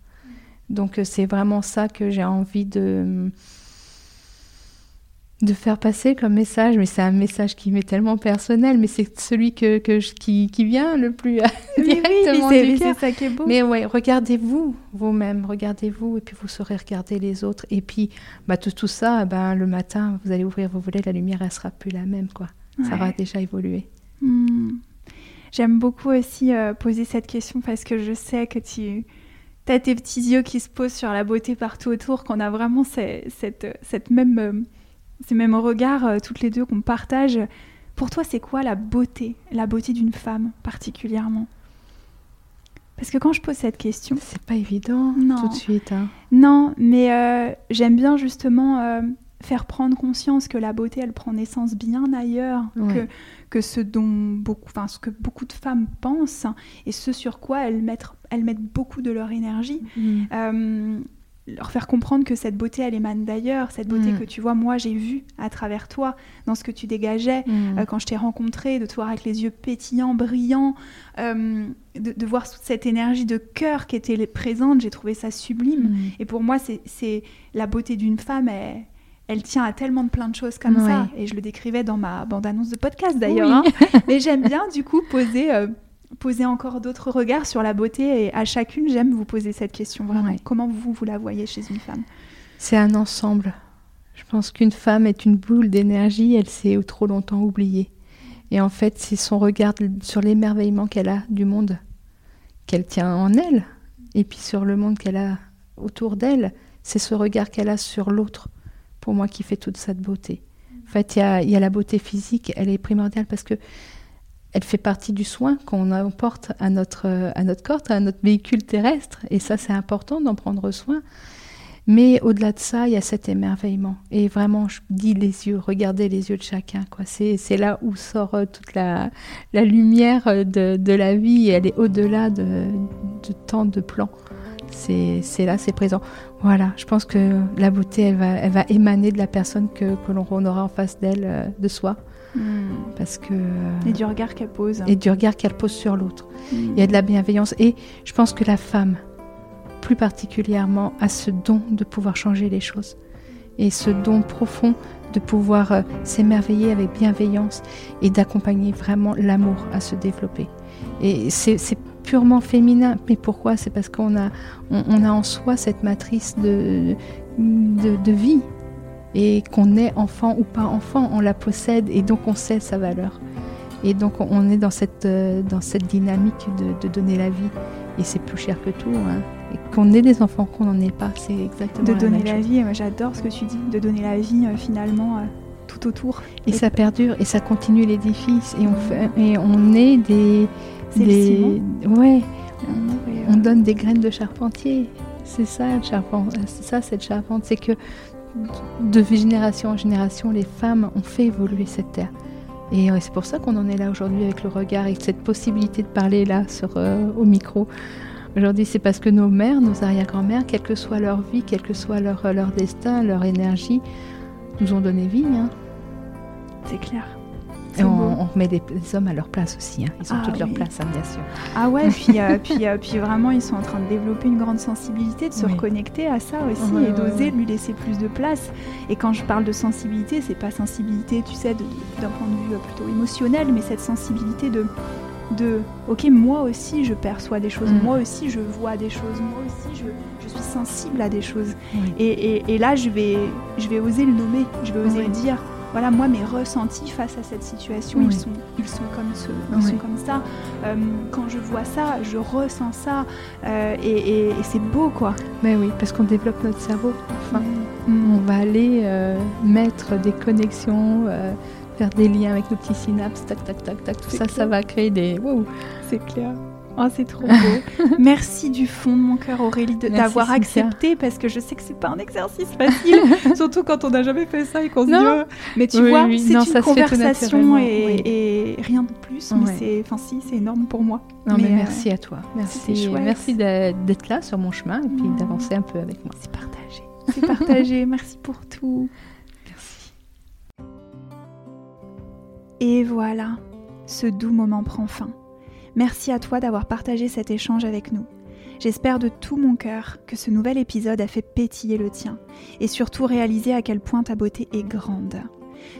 Donc euh, c'est vraiment ça que j'ai envie de, de faire passer comme message, mais c'est un message qui m'est tellement personnel, mais c'est celui que, que je- qui, qui vient le plus Oui, oui, mais directement c'est du mais cœur. c'est ça qui est beau. Mais ouais, regardez-vous vous-même, regardez-vous, et puis vous saurez regarder les autres. Et puis, bah, tout, tout ça, ben, le matin, vous allez ouvrir vos volets, la lumière, elle sera plus la même, quoi. Ça aura déjà évolué. Hmm. J'aime beaucoup aussi euh, poser cette question parce que je sais que tu as tes petits yeux qui se posent sur la beauté partout autour, qu'on a vraiment cette, cette même, euh, ces mêmes regards euh, toutes les deux qu'on partage. Pour toi, c'est quoi la beauté La beauté d'une femme particulièrement? Parce que quand je pose cette question, C'est pas évident Non. tout de suite. hein. non, mais euh, j'aime bien justement euh, faire prendre conscience que la beauté, elle prend naissance bien ailleurs Ouais. que, que ce dont beaucoup, enfin ce que beaucoup de femmes pensent et ce sur quoi elles mettent, elles mettent beaucoup de leur énergie. Euh, leur faire comprendre que cette beauté, elle émane d'ailleurs, cette beauté Mm. que tu vois, moi j'ai vue à travers toi, dans ce que tu dégageais, Mm. euh, quand je t'ai rencontré, de te voir avec les yeux pétillants, brillants, euh, de, de voir toute cette énergie de cœur qui était présente, j'ai trouvé ça sublime. Mm. Et pour moi, c'est- c'est la beauté d'une femme, elle, elle tient à tellement de plein de choses comme Ouais. ça. Et je le décrivais dans ma bande-annonce de podcast d'ailleurs. Oui. hein. [laughs] Mais j'aime bien du coup poser, euh, poser encore d'autres regards sur la beauté. Et à chacune, j'aime vous poser cette question vraiment. Ouais. Comment vous, vous la voyez chez une femme? C'est un ensemble. Je pense qu'une femme est une boule d'énergie, elle s'est trop longtemps oubliée. Et en fait, c'est son regard sur l'émerveillement qu'elle a du monde, qu'elle tient en elle, et puis sur le monde qu'elle a autour d'elle, c'est ce regard qu'elle a sur l'autre, pour moi, qui fait toute cette beauté. En fait, il y y a la beauté physique, elle est primordiale parce que elle fait partie du soin qu'on emporte à notre, à notre corps, à notre véhicule terrestre, et ça, c'est important d'en prendre soin. Mais au-delà de ça, il y a cet émerveillement. Et vraiment, je dis les yeux, regardez les yeux de chacun. C'est, c'est là où sort euh, toute la, lumière euh, de, la vie. Elle est au-delà de, tant de plans. C'est, là, c'est présent. Voilà, je pense que la beauté, elle va, elle va émaner de la personne que, que l'on aura en face d'elle, euh, de soi. Parce que, Et du regard qu'elle pose. et du regard qu'elle pose sur l'autre. Mm. Il y a de la bienveillance. Et je pense que la femme, plus particulièrement, a ce don de pouvoir changer les choses. Et ce don profond de pouvoir euh, s'émerveiller avec bienveillance et d'accompagner vraiment l'amour à se développer. Et c'est c'est purement féminin. Mais pourquoi? C'est parce qu'on a, on, a en soi cette matrice de, de, vie. Et qu'on est enfant ou pas enfant, on la possède et donc on sait sa valeur. Et donc on est dans cette, euh, dans cette dynamique de, donner la vie. Et c'est plus cher que tout. Hein. Qu'on ait des enfants, qu'on n'en ait pas, c'est exactement de la donner la vie. J'adore ce que tu dis, de donner la vie euh, finalement tout autour. Et, ça perdure et ça continue l'édifice. Et on, fait, et on est des. C'est des... Ouais. On, donne des graines de charpentier. C'est ça, c'est ça cette charpente. C'est que de génération en génération, les femmes ont fait évoluer cette terre. Et c'est pour ça qu'on en est là aujourd'hui avec le regard et cette possibilité de parler là sur, euh, au micro. Aujourd'hui, c'est parce que nos mères, nos arrière-grand-mères, quelle que soit leur vie, quel que soit leur, destin, leur énergie, nous ont donné vie. Hein. C'est clair. On, remet les, hommes à leur place aussi. Hein. Ils ont ah toute leur place, hein, bien sûr. Ah ouais, [laughs] puis, euh, puis, euh, puis vraiment, ils sont en train de développer une grande sensibilité, de se reconnecter à ça aussi et d'oser lui laisser plus de place. Et quand je parle de sensibilité, c'est pas sensibilité, tu sais, d'un point de vue euh, plutôt émotionnel, mais cette sensibilité de, de ok, moi aussi je perçois des choses, mm. moi aussi je vois des choses, moi aussi je, je suis sensible à des choses. Et, et, et, là, je vais, je vais oser le nommer, je vais oser le dire voilà, moi, mes ressentis face à cette situation, ils, sont, ils, sont comme ce, ils sont comme ça. Euh, quand je vois ça, je ressens ça. Euh, et, c'est beau, quoi. Mais oui, parce qu'on développe notre cerveau. Enfin, mm. on va aller euh, mettre des connexions, faire des liens avec nos petits synapses, tac, tac, tac, tac. Tout ça, ça va créer des... C'est clair. Oh, c'est trop beau. [laughs] Merci du fond de mon cœur, Aurélie, d'avoir accepté parce que je sais que c'est pas un exercice facile, [laughs] surtout quand on n'a jamais fait ça et qu'on se dit. Oh. Mais tu vois, c'est une conversation et, rien de plus. Mais c'est, enfin, si, c'est énorme pour moi. Non, mais, merci à toi. Merci, merci d'être là sur mon chemin et puis d'avancer un peu avec moi. C'est partagé. C'est partagé. [laughs] merci pour tout. Merci. Et voilà, ce doux moment prend fin. Merci à toi d'avoir partagé cet échange avec nous. J'espère de tout mon cœur que ce nouvel épisode a fait pétiller le tien et surtout réaliser à quel point ta beauté est grande.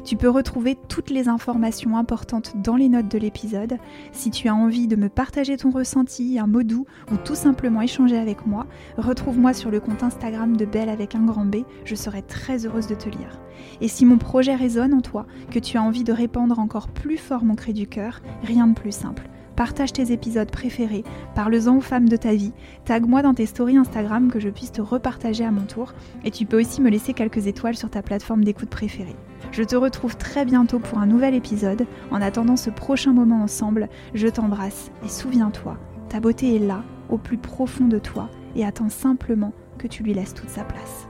Tu peux retrouver toutes les informations importantes dans les notes de l'épisode. Si tu as envie de me partager ton ressenti, un mot doux ou tout simplement échanger avec moi, retrouve-moi sur le compte Instagram de Belle avec un grand B, je serai très heureuse de te lire. Et si mon projet résonne en toi, que tu as envie de répandre encore plus fort mon cri du cœur, rien de plus simple Partage tes épisodes préférés, parle-en aux femmes de ta vie, tag-moi dans tes stories Instagram que je puisse te repartager à mon tour, et tu peux aussi me laisser quelques étoiles sur ta plateforme d'écoute préférée. Je te retrouve très bientôt pour un nouvel épisode. En attendant ce prochain moment ensemble, je t'embrasse et souviens-toi, ta beauté est là, au plus profond de toi, et attends simplement que tu lui laisses toute sa place.